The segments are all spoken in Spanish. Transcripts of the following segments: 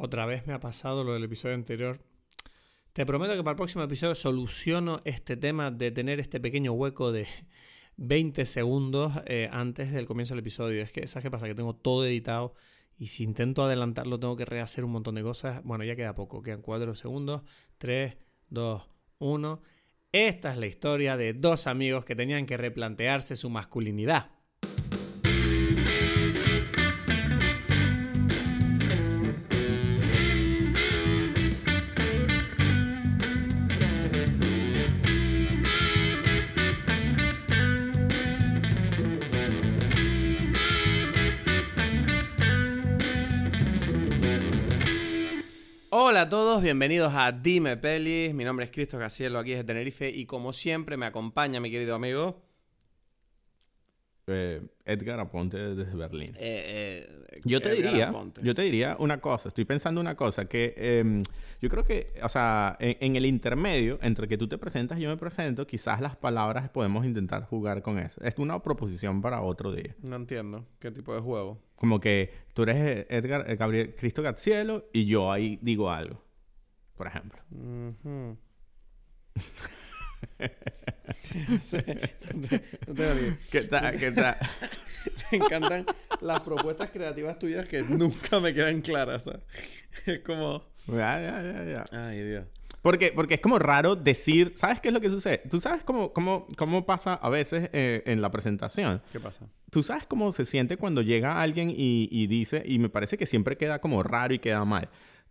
Otra vez me ha pasado lo del episodio anterior. Te prometo que para el próximo episodio soluciono este tema de tener este pequeño hueco de 20 segundos eh, antes del comienzo del episodio. Es que, ¿sabes qué pasa? Que tengo todo editado y si intento adelantarlo tengo que rehacer un montón de cosas. Bueno, ya queda poco, quedan 4 segundos. 3, 2, 1. Esta es la historia de dos amigos que tenían que replantearse su masculinidad. A todos, bienvenidos a Dime Pelis. Mi nombre es Cristo Casielo, aquí desde Tenerife y como siempre me acompaña mi querido amigo eh, Edgar Aponte desde Berlín. Eh, eh, yo te diría, yo te diría una cosa. Estoy pensando una cosa que em, yo creo que, o sea, en, el intermedio entre que tú te presentas y yo me presento, quizás las palabras podemos intentar jugar con eso. Es una proposición para otro día. No entiendo qué tipo de juego. Como que tú eres Edgar Gabriel Cristo Garcielo y yo ahí digo algo, por ejemplo. Sí, no sé. No, tengo ¿Qué tal? ¿Qué tal? Me encantan las propuestas creativas tuyas que nunca me quedan claras. Es como. Ya, ya, ya, ya. Ay, Dios. Porque, porque es como raro decir, ¿sabes qué es lo que sucede? Tú sabes cómo, cómo, cómo pasa a veces eh, en la presentación. ¿Qué pasa? Tú sabes cómo se siente cuando llega alguien y, y, dice, y me parece que siempre queda como raro y queda mal,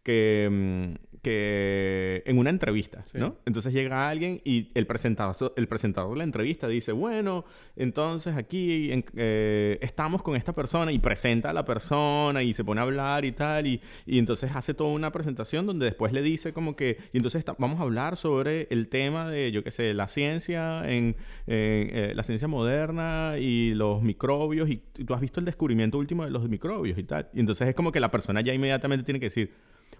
que, mm, que en una entrevista, ¿no? Entonces llega alguien y el presentador, el presentador de la entrevista dice, bueno, entonces aquí eh, estamos con esta persona y presenta a la persona y se pone a hablar y tal, y, y entonces hace toda una presentación donde después le dice como que, y entonces vamos a hablar sobre el tema de, yo qué sé, la ciencia, en, eh, la ciencia moderna y los microbios, y tú has visto el descubrimiento último de los microbios y tal. Y entonces es como que la persona ya inmediatamente tiene que decir,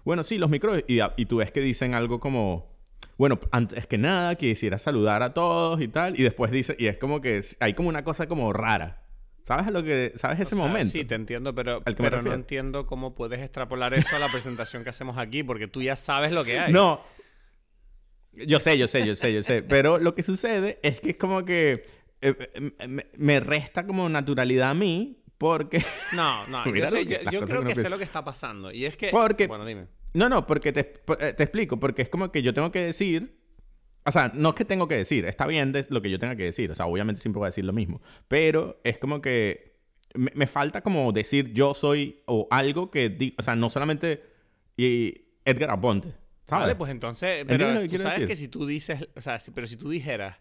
bueno, sí, los microbios. Y, y tú ves que dicen algo como, bueno, antes que nada quisiera saludar a todos y tal. Y después dice, y es como que hay como una cosa como rara. ¿Sabes lo que sabes ese momento? Sí, te entiendo, pero, pero no entiendo cómo puedes extrapolar eso a la presentación que hacemos aquí, porque tú ya sabes lo que hay. No. Yo sé, yo sé, yo sé, yo sé. Pero lo que sucede es que es como que eh, eh, me resta como naturalidad a mí porque... No, no, yo, creo que sé lo que está pasando. Y es que... Porque... Bueno, dime. No, no, porque te, eh, te, explico, porque es como que yo tengo que decir... O sea, no es que tengo que decir, está bien lo que yo tenga que decir. O sea, obviamente siempre voy a decir lo mismo. Pero es como que me, falta como decir yo soy o algo que... o sea, no solamente y Edgar Aponte. ¿sabes? Vale, pues entonces... Pero tú sabes que si tú dices... O sea, pero si tú dijeras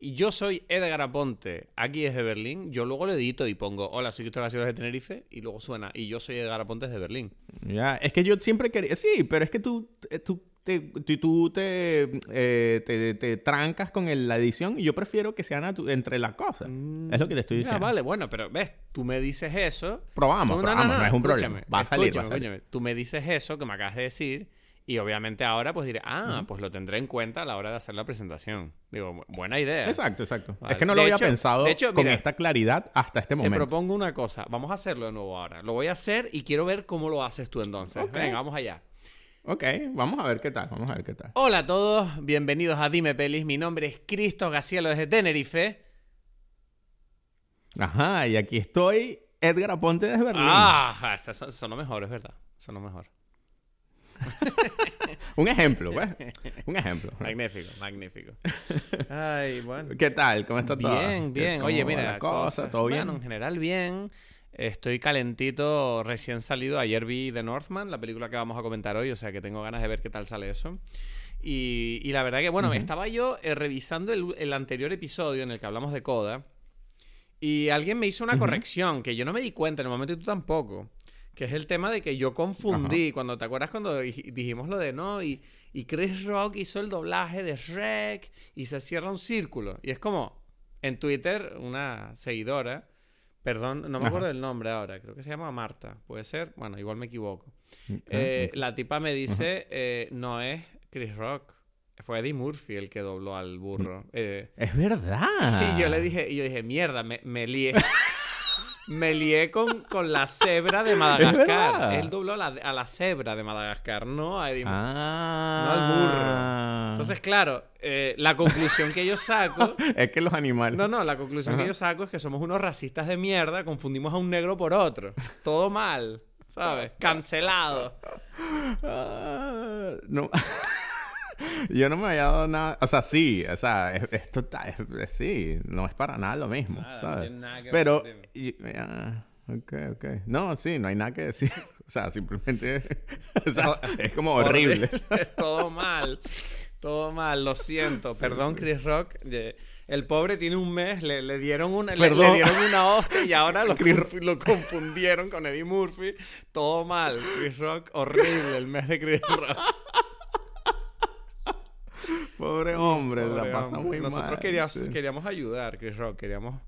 y yo soy Edgar Aponte, aquí desde Berlín, yo luego lo edito y pongo, hola, soy Cristóbal García de Tenerife, y luego suena, y yo soy Edgar Aponte desde Berlín. Ya, es que yo siempre quería, sí, pero es que tú, eh, tú te, tú eh, te, te, trancas con la edición y yo prefiero que sean entre las cosas. Mm, es lo que te estoy diciendo. Ya, vale, bueno, pero ves, tú me dices eso. Probamos, probamos, no, es un problema. Va a salir, va a salir. Tú me dices eso que me acabas de decir y obviamente ahora pues diré, ah, pues lo tendré en cuenta a la hora de hacer la presentación. Digo, buena idea. Exacto, exacto. Es que no lo había pensado con esta claridad hasta este momento. Te propongo una cosa. Vamos a hacerlo de nuevo ahora. Lo voy a hacer y quiero ver cómo lo haces tú entonces. Venga, vamos allá. Ok, vamos a ver qué tal, vamos a ver qué tal. Hola a todos, bienvenidos a Dime Pelis. Mi nombre es Cristo Gacielo desde Tenerife. Ajá, y aquí estoy, Edgar Aponte desde Berlín. Ah, eso, eso, lo mejor, es verdad. Eso lo mejor. un ejemplo, pues. Un ejemplo. Magnífico, magnífico. Ay, bueno. ¿Qué tal? ¿Cómo está todo? Bien, bien. Oye, mira, cosa, todo bien. en general bien. Estoy calentito, recién salido. Ayer vi The Northman, la película que vamos a comentar hoy, o sea que tengo ganas de ver qué tal sale eso. Y, la verdad que, bueno, estaba yo eh, revisando el, anterior episodio en el que hablamos de Coda. Y alguien me hizo una corrección que yo no me di cuenta en el momento y tú tampoco. Que es el tema de que yo confundí, cuando te acuerdas cuando dijimos lo de no, y, y Chris Rock hizo el doblaje de Shrek y se cierra un círculo. Y es como, en Twitter, una seguidora, perdón, no me acuerdo del nombre ahora, creo que se llama Marta, puede ser, bueno, igual me equivoco. Eh, la tipa me dice, eh, no es Chris Rock. Fue Eddie Murphy el que dobló al burro. Eh, es verdad. Y yo le dije, y yo dije, mierda, me, me lié. me lié con, con la cebra de Madagascar. Él dobló a la, a la cebra de Madagascar, no a Eddie Ah. No al burro. Entonces, claro, eh, la conclusión que yo saco. es que los animales. No, no, la conclusión que yo saco es que somos unos racistas de mierda, confundimos a un negro por otro. Todo mal, ¿sabes? Cancelado. Ah, no. Yo no me había dado nada. O sea, sí, o sea, es- esto está. es- es- sí, no es para nada lo mismo, Nada, no ¿sabes? tiene nada que ver Pero. y- ah, ok, ok. No, sí, no hay nada que decir. O sea, simplemente. o sea, es como horrible. Es todo mal. Todo mal, lo siento. Perdón, Chris Rock. El pobre tiene un mes, le, le dieron una, le, dieron una hostia y ahora lo confundieron con Eddie Murphy. Todo mal. Chris Rock, horrible el mes de Chris Rock. Pobre hombre, Pobre la pasa hombre. muy mal. Nosotros queríamos, sí. queríamos ayudar, Chris Rock. Queríamos.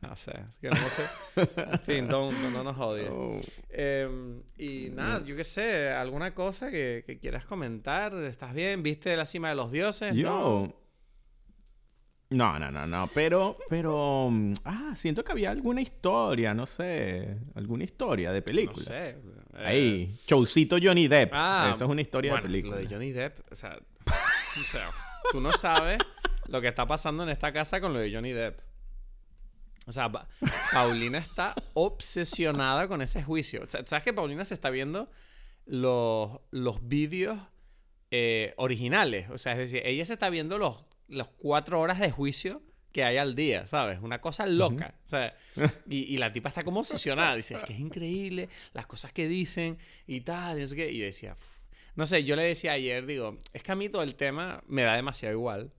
No sé. Queríamos ser- En fin, no, nos odien. Oh. Eh, y nada, yo qué sé, alguna cosa que, que quieras comentar. ¿Estás bien? ¿Viste la cima de los dioses? ¿No? Yo. No, no, no, no. Pero, pero. mm, Ah, siento que había alguna historia, no sé. Alguna historia de No película. sé. eh, Ahí, showcito Johnny Depp. Ah, Eso es una historia bueno, de película. Lo de Johnny Depp, o sea, o sea, tú no sabes lo que está pasando en esta casa con lo de Johnny Depp. O sea, Pa- Paulina está obsesionada con ese juicio. O sea, ¿Sabes que Paulina se está viendo los, los vídeos eh, originales? O sea, es decir, ella se está viendo los, los cuatro horas de juicio que hay al día, ¿sabes? Una cosa loca. O sea, y, y la tipa está como obsesionada. Dice, es que es increíble las cosas que dicen y tal, y no sé qué. Y yo decía, "Uf". No sé, yo le decía ayer, digo, es que a mí todo el tema me da demasiado igual.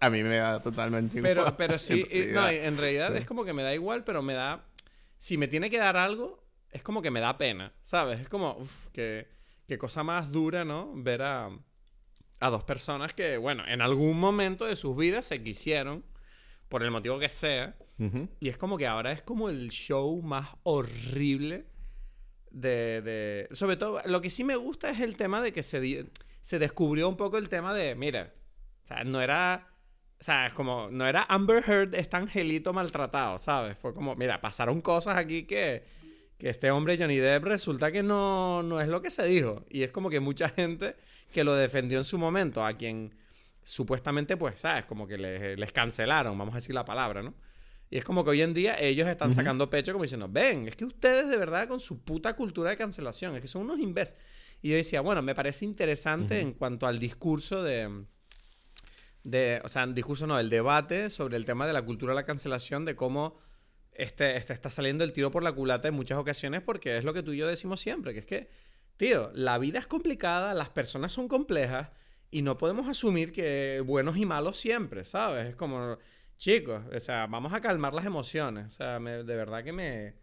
A mí me da totalmente Pero, igual. pero sí, en no, en realidad Sí. es como que me da igual, pero me da. Si me tiene que dar algo, es como que me da pena, ¿sabes? Es como, uff, qué, qué cosa más dura, ¿no? Ver a, a dos personas que, bueno, en algún momento de sus vidas se quisieron, por el motivo que sea, y es como que ahora es como el show más horrible de, de- Sobre todo, lo que sí me gusta es el tema de que se, se descubrió un poco el tema de, mira, o sea, no era... O sea, como, no era Amber Heard este angelito maltratado, ¿sabes? Fue como, mira, pasaron cosas aquí que, que este hombre Johnny Depp resulta que no, no es lo que se dijo. Y es como que mucha gente que lo defendió en su momento, a quien supuestamente, pues, ¿sabes? Como que les, les cancelaron, vamos a decir la palabra, ¿no? Y es como que hoy en día ellos están sacando pecho como diciendo, ven, es que ustedes de verdad con su puta cultura de cancelación, es que son unos imbéciles. Y yo decía, bueno, me parece interesante en cuanto al discurso de, de, o sea, el discurso no, el debate sobre el tema de la cultura de la cancelación, de cómo este, este está saliendo el tiro por la culata en muchas ocasiones, porque es lo que tú y yo decimos siempre, que es que, tío, la vida es complicada, las personas son complejas y no podemos asumir que buenos y malos siempre, ¿sabes? Es como, chicos, o sea, vamos a calmar las emociones, o sea, me- de verdad que me,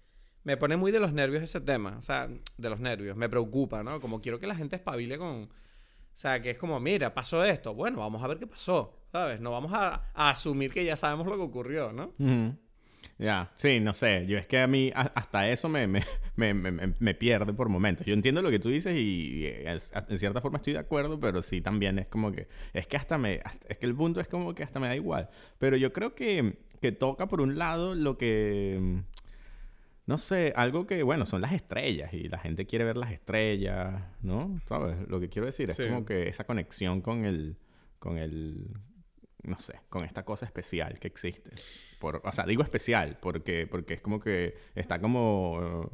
me pone muy de los nervios ese tema, o sea, de los nervios, me preocupa, ¿no? Como quiero que la gente espabile con... O sea, que es como, mira, pasó esto. Bueno, vamos a ver qué pasó, ¿sabes? No vamos a, asumir que ya sabemos lo que ocurrió, ¿no? Ya, sí, no sé. Yo es que a mí a- hasta eso me, me, me, me- me pierde por momentos. Yo entiendo lo que tú dices y, y es- en cierta forma estoy de acuerdo, pero sí también es como que... Es que hasta me... hasta- es que el punto es como que hasta me da igual. Pero yo creo que, que toca por un lado lo que... No sé, algo que, bueno, son las estrellas y la gente quiere ver las estrellas, ¿no? ¿Sabes? Lo que quiero decir es Sí. como que esa conexión con el, con el, no sé, con esta cosa especial que existe. Por, o sea, digo especial porque, porque es como que está como,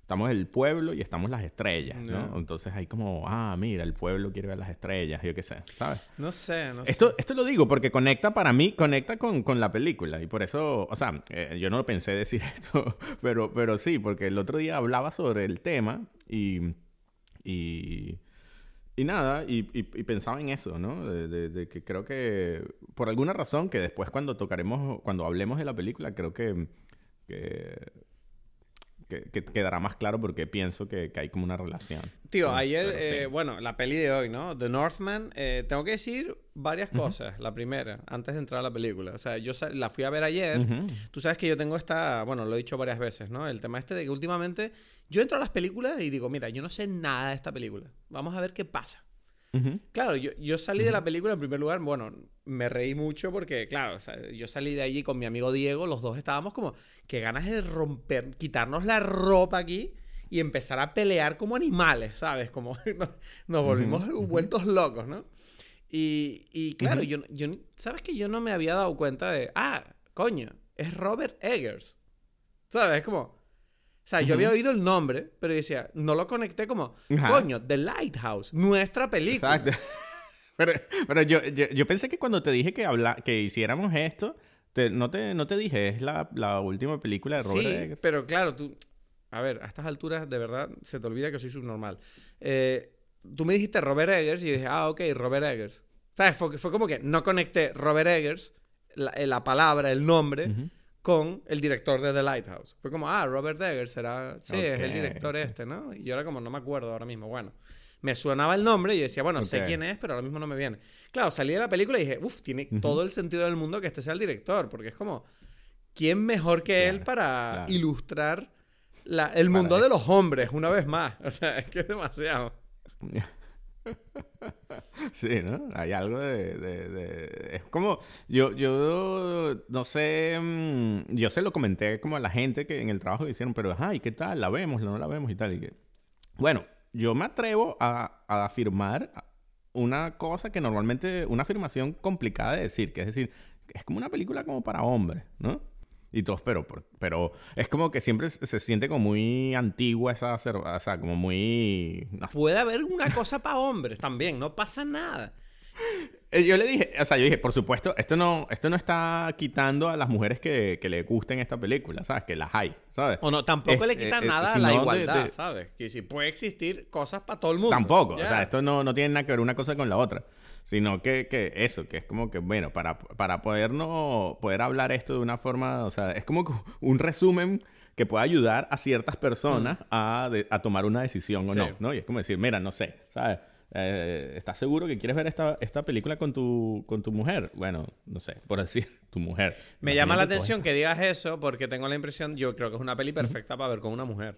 estamos el pueblo y estamos las estrellas, ¿no? Ya. Entonces hay como, ah, mira, el pueblo quiere ver las estrellas, yo qué sé, ¿sabes? No sé, no Esto, sé. esto lo digo porque conecta para mí, conecta con, con la película. Y por eso, o sea, eh, yo no lo pensé decir esto, pero, pero sí, porque el otro día hablaba sobre el tema y. Y, y nada, y, y- y pensaba en eso, ¿no? De, que creo que, por alguna razón, que después cuando tocaremos, cuando hablemos de la película, creo que que, que quedará más claro porque pienso que, que hay como una relación. Tío, Sí, ayer, sí. eh, bueno, la peli de hoy, ¿no? The Northman, eh, tengo que decir varias cosas. La primera, antes de entrar a la película. O sea, yo la fui a ver ayer. Ujú. Tú sabes que yo tengo esta, bueno, lo he dicho varias veces, ¿no? El tema este de que últimamente yo entro a las películas y digo, mira, yo no sé nada de esta película. Vamos a ver qué pasa. Claro, yo, yo salí de la película en primer lugar, bueno, me reí mucho porque, claro, yo salí de allí con mi amigo Diego, los dos estábamos como, que ganas de romper, quitarnos la ropa aquí y empezar a pelear como animales, ¿sabes? Como nos, volvimos vueltos locos, ¿no? Y, y claro, yo, yo, ¿sabes que yo no me había dado cuenta de, ah, coño, es Robert Eggers. ¿Sabes? Como, o sea, yo había oído el nombre, pero decía, no lo conecté como, coño, The Lighthouse, nuestra película. Exacto. Pero, pero yo, yo, pensé que cuando te dije que, habla, que hiciéramos esto, no, te, no te dije, es la, la última película de Robert Eggers. pero claro, tú, a ver, a estas alturas de verdad se te olvida que soy subnormal. Eh, tú me dijiste Robert Eggers y yo dije, ah, ok, Robert Eggers. ¿Sabes? Fue, fue como que no conecté Robert Eggers, la, eh, palabra, el nombre, con el director de The Lighthouse. Fue como, ah, Robert Eggers será. Sí, es el director este, ¿no? Y yo era como, no me acuerdo ahora mismo. Bueno, me sonaba el nombre y decía, bueno, sé quién es, pero ahora mismo no me viene. Claro, salí de la película y dije, uff, tiene todo el sentido del mundo que este sea el director, porque es como, ¿quién mejor que él para ilustrar el mundo de los hombres, una vez más? O sea, es que es demasiado. Sí, ¿no? Hay algo de, Es como... Yo, yo no sé... Mm, yo se lo comenté como a la gente que en el trabajo hicieron, pero, ajá, ¿y qué tal? ¿La vemos? ¿No la vemos? Y tal. Y que... Bueno, yo me atrevo a, afirmar una cosa que normalmente... Una afirmación complicada de decir, que es decir, es como una película como para hombres, ¿no? Y todos, pero, pero es como que siempre se siente como muy antigua esa, o sea, como muy... Puede haber una cosa para hombres también, no pasa nada. Eh, yo le dije, o sea, yo dije, por supuesto, esto no, esto no está quitando a las mujeres que, que le gusten esta película, ¿sabes? Que las hay, ¿sabes? O no, tampoco le quita eh, nada a la igualdad, ¿sabes? Que si puede existir cosas para todo el mundo. Tampoco, o sea, esto no, no tiene nada que ver una cosa con la otra sino que, que, eso, que es como que, bueno, para, para podernos, poder hablar esto de una forma, o sea, es como un resumen que pueda ayudar a ciertas personas a, a, tomar una decisión o no, ¿no? Y es como decir, mira, no sé, ¿sabes? Eh, ¿Estás seguro que quieres ver esta, esta película con tu, con tu mujer? Bueno, no sé, por decir, tu mujer. Me llama la atención que digas eso porque tengo la impresión, yo creo que es una peli perfecta para ver con una mujer.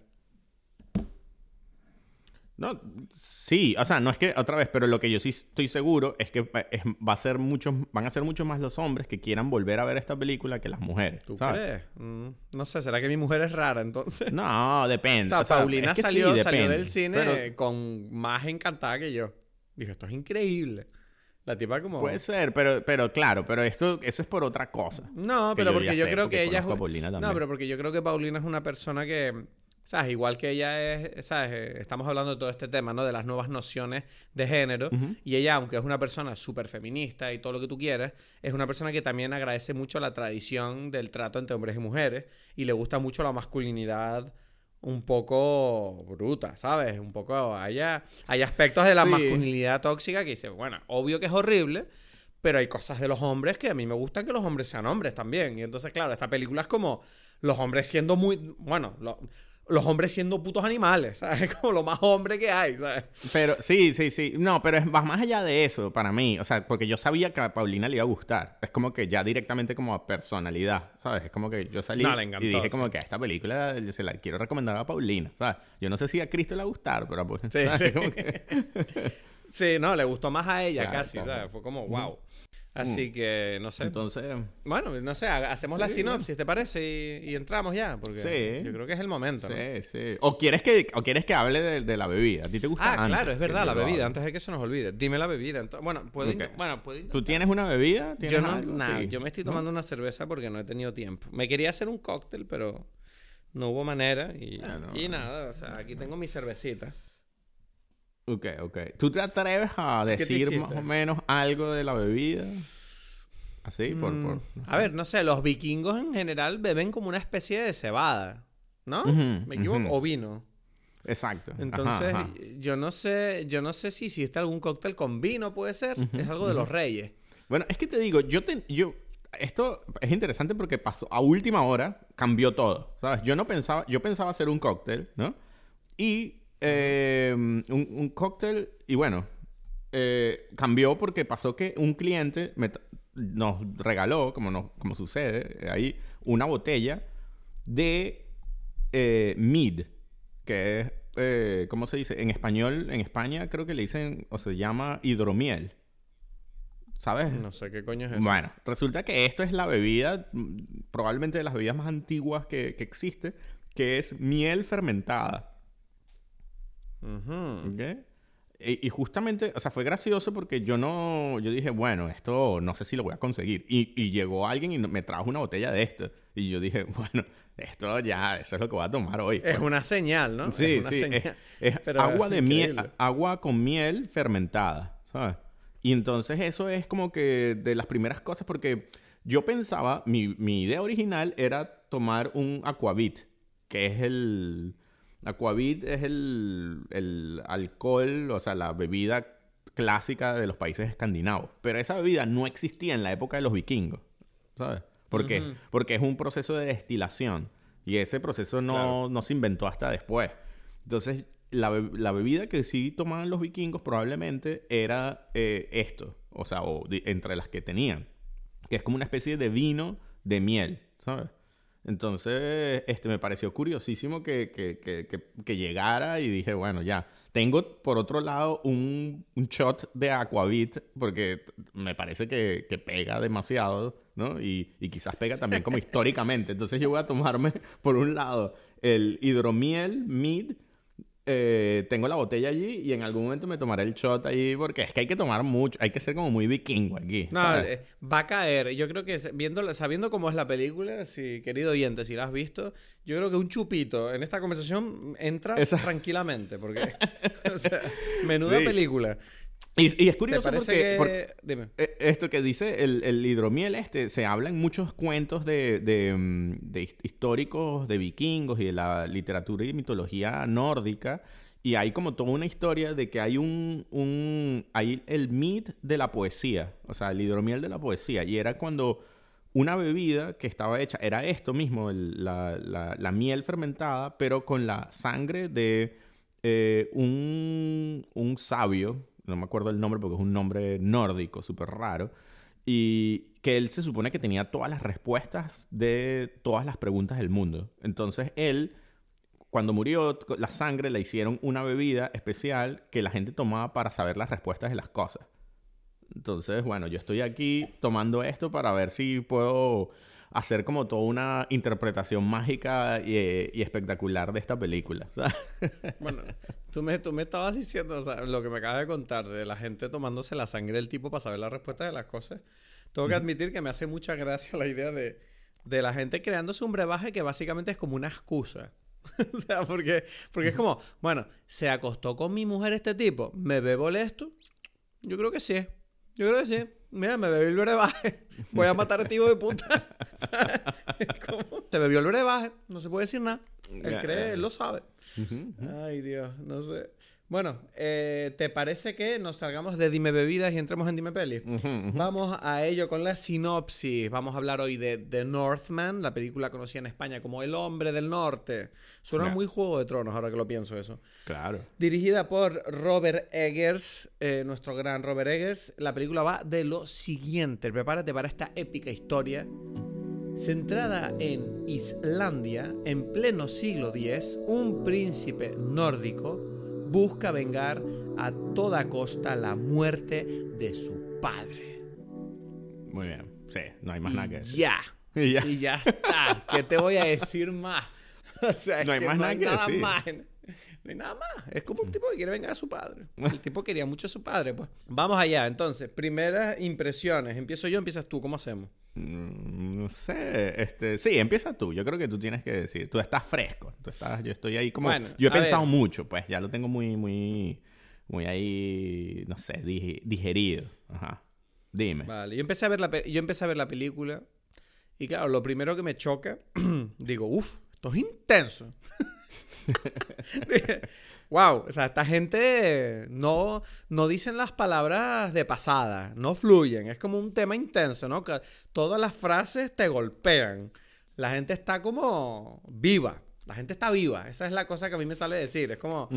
No, sí, o sea, no es que otra vez, pero lo que yo sí estoy seguro es que va a ser muchos, van a ser muchos más los hombres que quieran volver a ver esta película que las mujeres. ¿Tú crees? Mm, no sé, ¿será que mi mujer es rara entonces? No, depende. O sea, Paulina salió, salió del cine con más encantada que yo. Dijo, esto es increíble. La tipa como... Puede ser, pero, pero claro, pero esto, eso es por otra cosa. No, pero porque yo creo que ella es... No, pero porque yo creo que Paulina es una persona que ¿Sabes? Igual que ella es, ¿sabes? Eh, estamos hablando de todo este tema, ¿no? De las nuevas nociones de género. Y ella, aunque es una persona súper feminista y todo lo que tú quieras, es una persona que también agradece mucho la tradición del trato entre hombres y mujeres. Y le gusta mucho la masculinidad un poco bruta, ¿sabes? Un poco... Hay, hay aspectos de la masculinidad tóxica que dice, bueno, obvio que es horrible, pero hay cosas de los hombres que a mí me gustan que los hombres sean hombres también. Y entonces, claro, esta película es como los hombres siendo muy... Bueno, los hombres siendo putos animales, ¿sabes? Como lo más hombre que hay, ¿sabes? Pero sí, sí, sí. No, pero es más allá de eso para mí. O sea, porque yo sabía que a Paulina le iba a gustar. Es como que ya directamente como a personalidad, ¿sabes? Es como que yo salí y dije como que a esta película se la quiero recomendar a Paulina, ¿sabes? Yo no sé si a Cristo le va a gustar, pero pues, sí, sí. sí, no, le gustó más a ella casi, ¿sabes? Fue como, wow. Así mm. que, no sé. Entonces. Bueno, no sé, hacemos la sinopsis, ¿te parece? Y, entramos ya, porque yo creo que es el momento. ¿no? Sí, sí. O quieres que, o quieres que hable de, la bebida. ¿A ti te gusta? Ah, claro, es verdad, la bebida, antes de que se nos olvide. Dime la bebida. Bueno, puedo, bueno, ¿Tú tienes una bebida? yo no, yo me estoy tomando una cerveza porque no he tenido tiempo. Me quería hacer un cóctel, pero no hubo manera. Y, y nada, o sea, aquí tengo mi cervecita. Ok, ok. ¿Tú te atreves a decir más o menos algo de la bebida? Así, por, mm, A ver, no sé, los vikingos en general beben como una especie de cebada, ¿no? ¿Me equivoco? O vino. Exacto. Entonces, yo no sé, yo no sé si hiciste algún cóctel con vino, puede ser. Es algo de los reyes. Bueno, es que te digo, yo te, yo, esto es interesante porque pasó a última hora, cambió todo, ¿sabes? Yo no pensaba, yo pensaba hacer un cóctel, ¿no? Y Em, un, cóctel y bueno, eh, cambió porque pasó que un cliente nos regaló, como, como sucede ahí, una botella de eh, Mead, que es eh, ¿cómo se dice? En español, en España creo que le dicen, o se llama hidromiel. ¿Sabes? No sé qué coño es eso. Bueno, resulta que esto es la bebida, mm, probablemente de las bebidas más antiguas que, que existe, que es miel fermentada. ¿Ok? Y, y justamente, o sea, fue gracioso porque yo no, yo dije, bueno, esto no sé si lo voy a conseguir. Y, y llegó alguien y me trajo una botella de esto. Y yo dije, bueno, esto ya, eso es lo que voy a tomar hoy. Es una señal, ¿no? Sí, es una sí. señal. Es, es Pero agua de miel, agua con miel fermentada, ¿sabes? Y entonces eso es como que de las primeras cosas porque yo pensaba, mi, mi idea original era tomar un aquavit, que es el... Aquavit es el, el alcohol, o sea, la bebida clásica de los países escandinavos. Pero esa bebida no existía en la época de los vikingos, ¿sabes? ¿Por qué? Porque es un proceso de destilación. Y ese proceso no, Claro. no se inventó hasta después. Entonces, la, be- la bebida que sí tomaban los vikingos probablemente era eh, esto. O sea, o entre las que tenían. Que es como una especie de vino de miel, ¿sabes? Entonces, este, me pareció curiosísimo que, que, que, que, llegara y dije, bueno, ya. Tengo, por otro lado, un, un shot de Aquavit, porque me parece que, que pega demasiado, ¿no? Y, y quizás pega también como históricamente. Entonces yo voy a tomarme, por un lado, el hidromiel mid. Eh, tengo la botella allí y en algún momento me tomaré el shot ahí, porque es que hay que tomar mucho, hay que ser como muy vikingo aquí. No, eh, va a caer. Yo creo que viendo, sabiendo cómo es la película, si, querido oyente, si la has visto, yo creo que un chupito en esta conversación entra Esa- tranquilamente, porque, o sea, menuda Sí. película. Y, y es ¿Te curioso porque, que...? porque- Dime. Eh, Esto que dice el, el hidromiel este, se habla en muchos cuentos de, de, mm, de his- históricos de vikingos y de la literatura y mitología nórdica. Y hay como toda una historia de que hay un, un... Hay el mit de la poesía. O sea, el hidromiel de la poesía. Y era cuando una bebida que estaba hecha... Era esto mismo, el- la, la- la miel fermentada, pero con la sangre de eh, un, un sabio, no me acuerdo el nombre porque es un nombre nórdico súper raro, y que él se supone que tenía todas las respuestas de todas las preguntas del mundo. Entonces él, cuando murió, la sangre le hicieron una bebida especial que la gente tomaba para saber las respuestas de las cosas. Entonces, bueno, yo estoy aquí tomando esto para ver si puedo hacer como toda una interpretación mágica y, y espectacular de esta película. ¿sabes? Bueno, tú me, tú me estabas diciendo, o sea, lo que me acabas de contar de la gente tomándose la sangre del tipo para saber la respuesta de las cosas. Tengo que admitir que me hace mucha gracia la idea de, de la gente creándose un brebaje que básicamente es como una excusa. o sea, porque, porque es como, bueno, se acostó con mi mujer este tipo, ¿me bebo esto? Yo creo que sí. Yo creo que sí. Mira, me bebí el brebaje. Voy a matar a este hijo de puta. ¿Sabes? Te bebió el brebaje. No se puede decir nada. Él cree, él lo sabe. Ay, Dios, no sé. Bueno, eh, ¿te parece que nos salgamos de Dime Bebidas y entremos en Dime Peli? Vamos a ello con la sinopsis. Vamos a hablar hoy de The Northman, la película conocida en España como El Hombre del Norte. Suena muy Juego de Tronos ahora que lo pienso eso. Claro. Dirigida por Robert Eggers, eh, nuestro gran Robert Eggers. La película va de lo siguiente. Prepárate para esta épica historia. Centrada en Islandia, en pleno siglo X, un príncipe nórdico busca vengar a toda costa la muerte de su padre. Muy bien. Sí, no hay más nada que decir. Ya. Y ya. Y ya está. ¿Qué te voy a decir más? O sea, es No hay que más no nada hay que nada decir. más. No hay nada más. Es como un tipo que quiere vengar a su padre. El tipo quería mucho a su padre, pues. Vamos allá, entonces. Primeras impresiones. Empiezo yo, empiezas tú. ¿Cómo hacemos? Mm, No sé, este, sí, empieza tú. Yo creo que tú tienes que decir. Tú estás fresco. Tú estás, yo estoy ahí como. Bueno, yo he pensado ver. mucho, pues. Ya lo tengo muy, muy, muy ahí, no sé, digerido. Ajá. Dime. Vale, yo empecé a ver la, yo empecé a ver la película. Y claro, lo primero que me choca, digo, uff, esto es intenso. wow, o sea, esta gente no, no dicen las palabras de pasada, no fluyen, es como un tema intenso, ¿no? Que todas las frases te golpean. La gente está como viva, la gente está viva, esa es la cosa que a mí me sale decir, es como,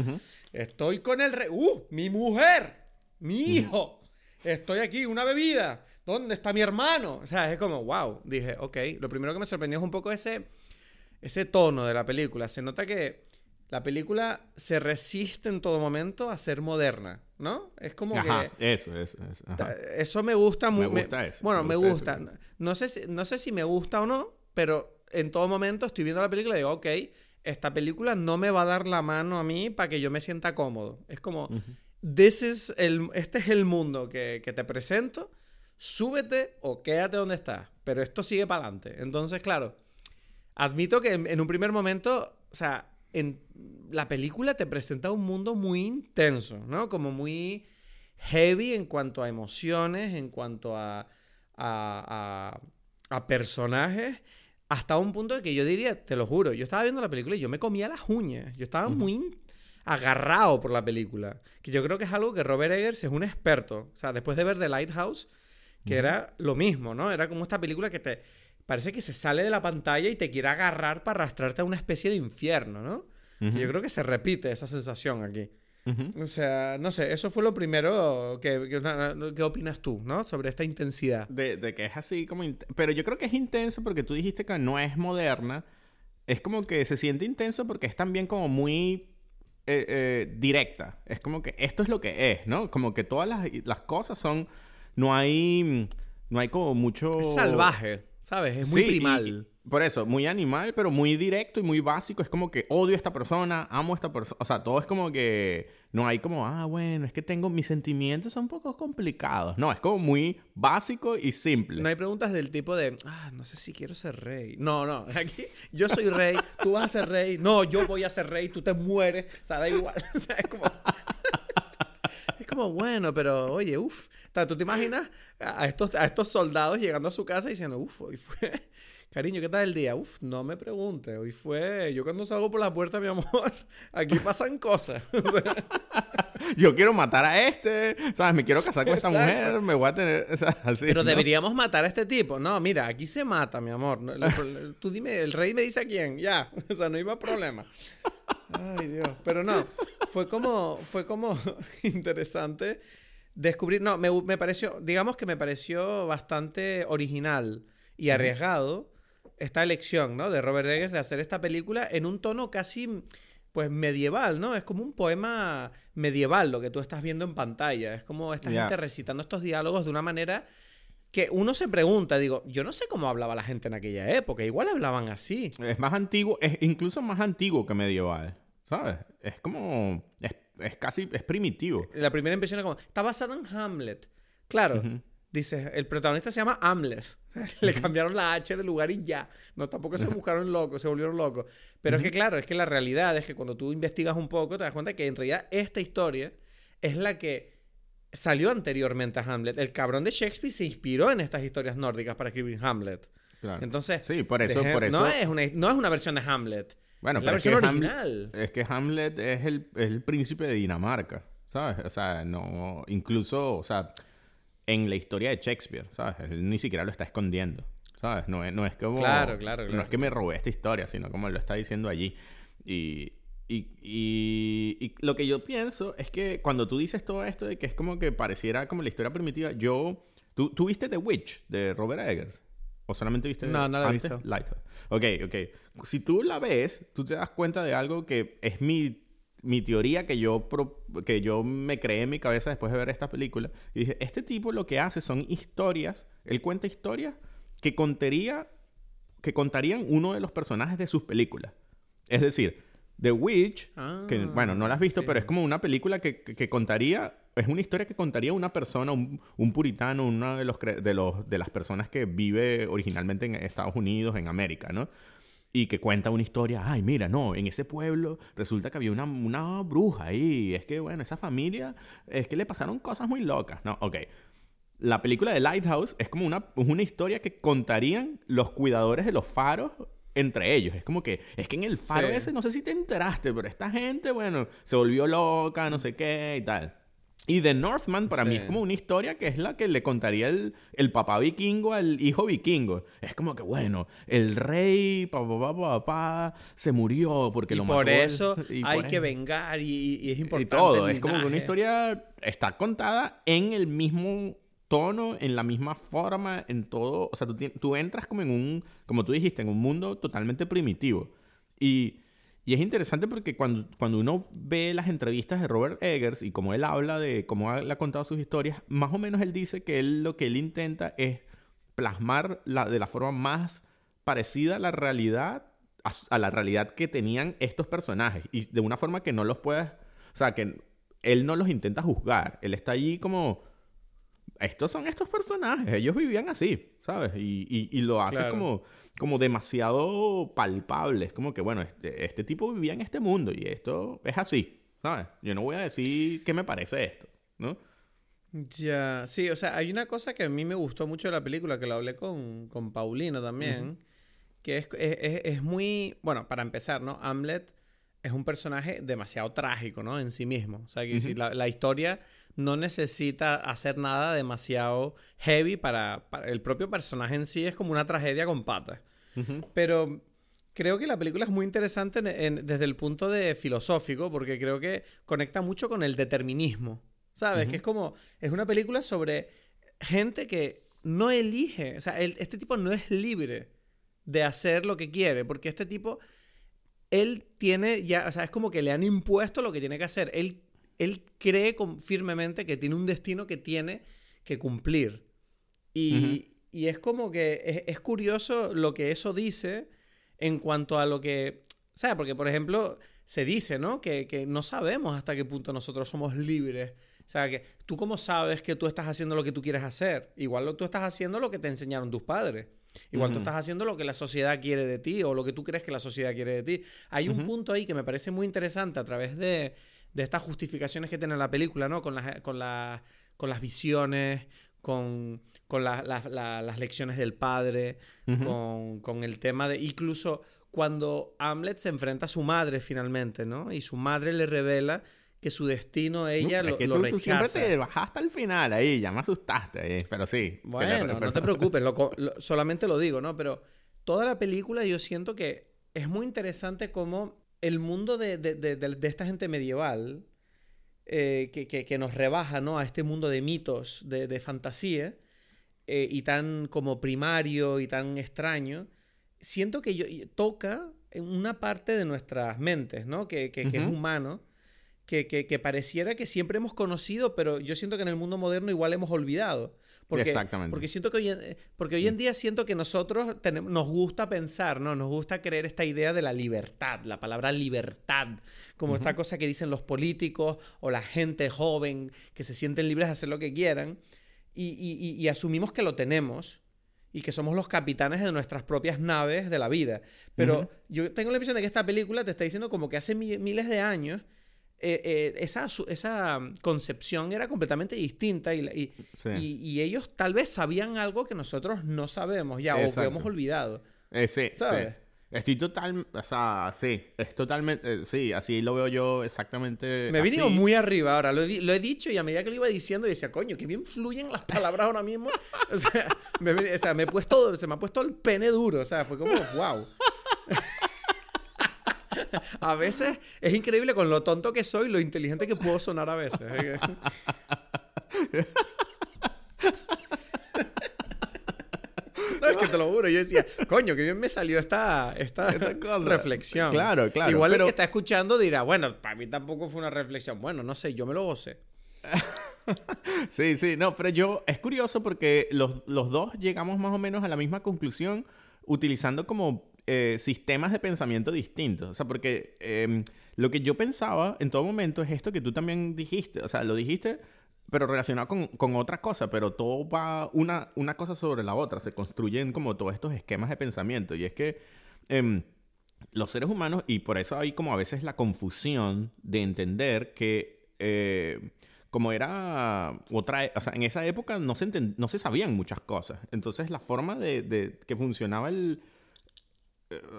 estoy con el rey, ¡uh! Mi mujer, mi hijo, estoy aquí, una bebida, ¿dónde está mi hermano? O sea, es como, wow, dije, ok, lo primero que me sorprendió es un poco ese ese tono de la película. Se nota que La película se resiste en todo momento a ser moderna, ¿no? Es como Ajá, que... Eso, eso, eso. Eso me gusta mucho. Me gusta eso. Bueno, me gusta. No, sé si, no sé si me gusta o no, pero en todo momento estoy viendo la película y digo, ok, esta película no me va a dar la mano a mí para que yo me sienta cómodo. Es como, this is el, este es el mundo que, que te presento, súbete o quédate donde estás, pero esto sigue para adelante. Entonces, claro, admito que en un primer momento, o sea, en la película te presenta un mundo muy intenso, ¿no? Como muy heavy en cuanto a emociones, en cuanto a, a, a, personajes, hasta un punto de que yo diría, te lo juro, yo estaba viendo la película y yo me comía las uñas, yo estaba muy agarrado por la película, que yo creo que es algo que Robert Eggers es un experto, o sea, después de ver The Lighthouse, que era lo mismo, ¿no? Era como esta película que te parece que se sale de la pantalla y te quiere agarrar para arrastrarte a una especie de infierno, ¿no? yo creo que se repite esa sensación aquí. O sea, no sé, eso fue lo primero que, que, opinas tú, ¿no? Sobre esta intensidad. De, de que es así como... Pero yo creo que es intenso porque tú dijiste que no es moderna. Es como que se siente intenso porque es también como muy eh, eh, directa. Es como que esto es lo que es, ¿no? Como que todas las, las cosas son... No hay... No hay como mucho... Es salvaje. ¿Sabes? Es muy primal. por eso, muy animal, pero muy directo y muy básico. Es como que odio a esta persona, amo a esta persona. O sea, todo es como que no hay como, ah, bueno, es que tengo mis sentimientos son un poco complicados. No, es como muy básico y simple. No hay preguntas del tipo de, ah, no sé si quiero ser rey. No, no, aquí yo soy rey, tú vas a ser rey. No, yo voy a ser rey, tú te mueres. O sea, da igual. O sea, es como. es como, bueno, pero oye, uff. ¿Tú te imaginas a estos, a estos soldados llegando a su casa y diciendo, uff, hoy fue, cariño, ¿qué tal el día? Uff, no me pregunte, hoy fue, yo cuando salgo por la puerta, mi amor, aquí pasan cosas. yo quiero matar a este, ¿sabes? Me quiero casar con esta mujer, me voy a tener, así, Pero deberíamos matar a este tipo. No, mira, aquí se mata, mi amor. Tú dime, el rey me dice a quién, ya, o sea, no iba a problema. Ay, Dios. Pero no, fue como, fue como interesante descubrir, no, me, pareció, digamos que me pareció bastante original y arriesgado esta elección, ¿no? De Robert Eggers de hacer esta película en un tono casi, pues, medieval, ¿no? Es como un poema medieval lo que tú estás viendo en pantalla. Es como esta gente recitando estos diálogos de una manera que uno se pregunta, digo, yo no sé cómo hablaba la gente en aquella época, igual hablaban así. Es más antiguo, es incluso más antiguo que medieval, ¿sabes? Es como, es casi, es primitivo. La primera impresión es como, está basado en Hamlet. Claro, dice, el protagonista se llama Hamlet. Le cambiaron la H de lugar y ya. No, tampoco se buscaron locos, se volvieron locos. Pero es que claro, es que la realidad es que cuando tú investigas un poco, te das cuenta que en realidad esta historia es la que salió anteriormente a Hamlet. El cabrón de Shakespeare se inspiró en estas historias nórdicas para escribir Hamlet. Entonces, sí, por eso, por eso. No, es una, no es una versión de Hamlet. Bueno, la versión original. es que Hamlet es el, príncipe de Dinamarca, ¿sabes? O sea, no. Incluso, o sea, en la historia de Shakespeare, ¿sabes? Él ni siquiera lo está escondiendo, ¿sabes? No es, no es como. Claro, claro, claro. No es que me robé esta historia, sino como lo está diciendo allí. Y, y, y, lo que yo pienso es que cuando tú dices todo esto de que es como que pareciera como la historia primitiva, yo... ¿Tú, ¿tú viste The Witch de Robert Eggers? ¿O solamente viste No, no la he visto. Lighthouse. Ok, ok si tú la ves, tú te das cuenta de algo que es mi, mi teoría que yo, que yo me creé en mi cabeza después de ver esta película. Y dije, este tipo lo que hace son historias, él cuenta historias que contaría, que contarían uno de los personajes de sus películas. Es decir, The Witch, que ah, bueno, no la has visto, pero es como una película que, que, contaría, es una historia que contaría una persona, un, un puritano, uno de los, de los de las personas que vive originalmente en Estados Unidos, en América, ¿no? y que cuenta una historia, ay, mira, no, en ese pueblo resulta que había una, una bruja ahí, es que, bueno, esa familia, es que le pasaron cosas muy locas, ¿no? Ok. La película de Lighthouse es como una, una historia que contarían los cuidadores de los faros entre ellos. Es como que, es que en el faro ese, no sé si te enteraste, pero esta gente, bueno, se volvió loca, no sé qué y tal. Y The Northman para mí es como una historia que es la que le contaría el, el, papá vikingo al hijo vikingo. Es como que, bueno, el rey, papá, papá, papá, se murió porque lo mató. Por eso hay que vengar y, es importante. Y todo, es como que una historia está contada en el mismo tono, en la misma forma, en todo. O sea, tú, entras como en un, como tú dijiste, en un mundo totalmente primitivo. Y Y es interesante porque cuando, cuando uno ve las entrevistas de Robert Eggers y como él habla de cómo él ha contado sus historias, más o menos él dice que él lo que él intenta es plasmar la, de la forma más parecida a la realidad, a, la realidad que tenían estos personajes. Y de una forma que no los puedas, o sea, que él no los intenta juzgar. Él está allí como, estos son estos personajes, ellos vivían así, ¿sabes? Y, y, lo hace como, como demasiado palpable. Es como que, bueno, este, este tipo vivía en este mundo y esto es así, ¿sabes? Yo no voy a decir qué me parece esto, ¿no? Ya, sí, o sea, hay una cosa que a mí me gustó mucho de la película, que lo hablé con, con Paulino también, que es, es, es, muy, bueno, para empezar, ¿no? Hamlet es un personaje demasiado trágico, ¿no? En sí mismo. O sea, que si la, la, historia no necesita hacer nada demasiado heavy para, para, El propio personaje en sí es como una tragedia con patas. Pero creo que la película es muy interesante desde el punto de filosófico, porque creo que conecta mucho con el determinismo. ¿Sabes? Que es como. Es una película sobre gente que no elige. O sea, este tipo no es libre de hacer lo que quiere, porque este tipo. Él tiene ya. O sea, es como que le han impuesto lo que tiene que hacer. Él, él cree firmemente que tiene un destino que tiene que cumplir. Y, y es como que. Es, es curioso lo que eso dice en cuanto a lo que. ¿Sabes? Porque, por ejemplo, se dice, ¿no? Que, que no sabemos hasta qué punto nosotros somos libres o sea, que tú cómo sabes que tú estás haciendo lo que tú quieres hacer. Igual tú estás haciendo lo que te enseñaron tus padres. Igual tú estás haciendo lo que la sociedad quiere de ti o lo que tú crees que la sociedad quiere de ti. Hay un punto ahí que me parece muy interesante a través de, de estas justificaciones que tiene la película, ¿no? Con, las, con, con las visiones, con, con las lecciones del padre, con, con, el tema de... Incluso cuando Hamlet se enfrenta a su madre finalmente, ¿no? Y su madre le revela que su destino ella lo, que tú, tú, siempre te bajaste al final ahí, ya me asustaste, pero sí. Bueno, no te preocupes, solamente lo digo, ¿no? Pero toda la película yo siento que es muy interesante cómo el mundo de, de, de, de esta gente medieval, eh, que, que, que, nos rebaja, ¿no? A este mundo de mitos, de, fantasía, eh, y tan como primario y tan extraño, siento que yo, toca una parte de nuestras mentes, ¿no? Que, que es humano que, pareciera que siempre hemos conocido, pero yo siento que en el mundo moderno igual hemos olvidado. Porque, Exactamente. Porque, siento que hoy en, porque hoy en día siento que nosotros nos gusta pensar, ¿no? Nos gusta creer esta idea de la libertad, la palabra libertad, como esta cosa que dicen los políticos o la gente joven que se sienten libres de hacer lo que quieran y, asumimos que lo tenemos y que somos los capitanes de nuestras propias naves de la vida. Pero yo tengo la impresión de que esta película te está diciendo como que hace miles de años eh, eh, esa, esa concepción era completamente distinta y, y, ellos tal vez sabían algo que nosotros no sabemos ya o que hemos olvidado. Eh, sí, ¿sabes? Estoy total, o sea, sí, es totalmente, sí, así lo veo yo exactamente. Me he venido muy arriba ahora, lo he, dicho y a medida que lo iba diciendo decía, coño, que bien fluyen las palabras ahora mismo. O sea, me, o sea, me he puesto, se me ha puesto el pene duro, o sea, fue como, wow. a veces es increíble con lo tonto que soy, lo inteligente que puedo sonar a veces. No, es que te lo juro. Yo decía, coño, que bien me salió esta, esta, reflexión. Claro, claro. Igual el que está escuchando dirá, bueno, para mí tampoco fue una reflexión. Bueno, no sé, yo me lo gocé. sí, sí, no, pero yo, es curioso porque los, los dos llegamos más o menos a la misma conclusión utilizando como eh, sistemas de pensamiento distintos. O sea, porque em, lo que yo pensaba en todo momento es esto que tú también dijiste. O sea, lo dijiste, pero relacionado con, con otra cosa, pero todo va una, una cosa sobre la otra. Se construyen como todos estos esquemas de pensamiento. Y es que em, los seres humanos, y por eso hay como a veces la confusión de entender que... Eh, como era otra, o sea, en esa época no se, no se sabían muchas cosas. Entonces la forma de, de que funcionaba el, eh,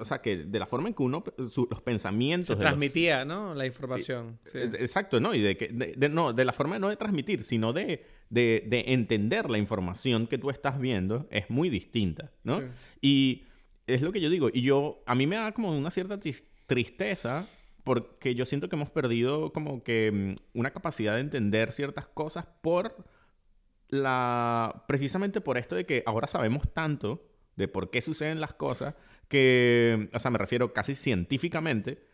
o sea, que de la forma en que uno, los pensamientos... Se transmitía, ¿no? La información. Eh, exacto, ¿no? Y de que, de, no, de la forma no de transmitir, sino de, de, entender la información que tú estás viendo es muy distinta, ¿no? Y es lo que yo digo. Y yo, a mí me da como una cierta tristeza porque yo siento que hemos perdido como que mm, una capacidad de entender ciertas cosas por la... precisamente por esto de que ahora sabemos tanto de por qué suceden las cosas que, o sea, me refiero casi científicamente,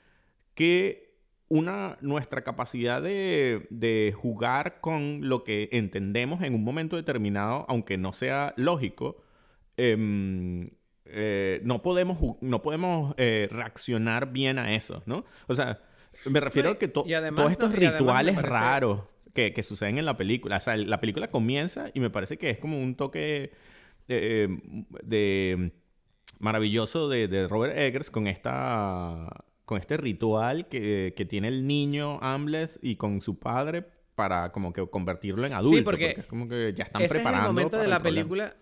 que una, nuestra capacidad de, jugar con lo que entendemos en un momento determinado, aunque no sea lógico, em, eh, no podemos, no podemos eh, reaccionar bien a eso, ¿no? O sea, me refiero a que todos estos rituales raros que, que, suceden en la película, o sea, la película comienza y me parece que es como un toque de, de maravilloso de, de Robert Eggers con esta con este ritual que, que tiene el niño Amleth y con su padre para como que convertirlo en adulto. Sí, porque, es como que ya están ese preparando. Es el momento de la película.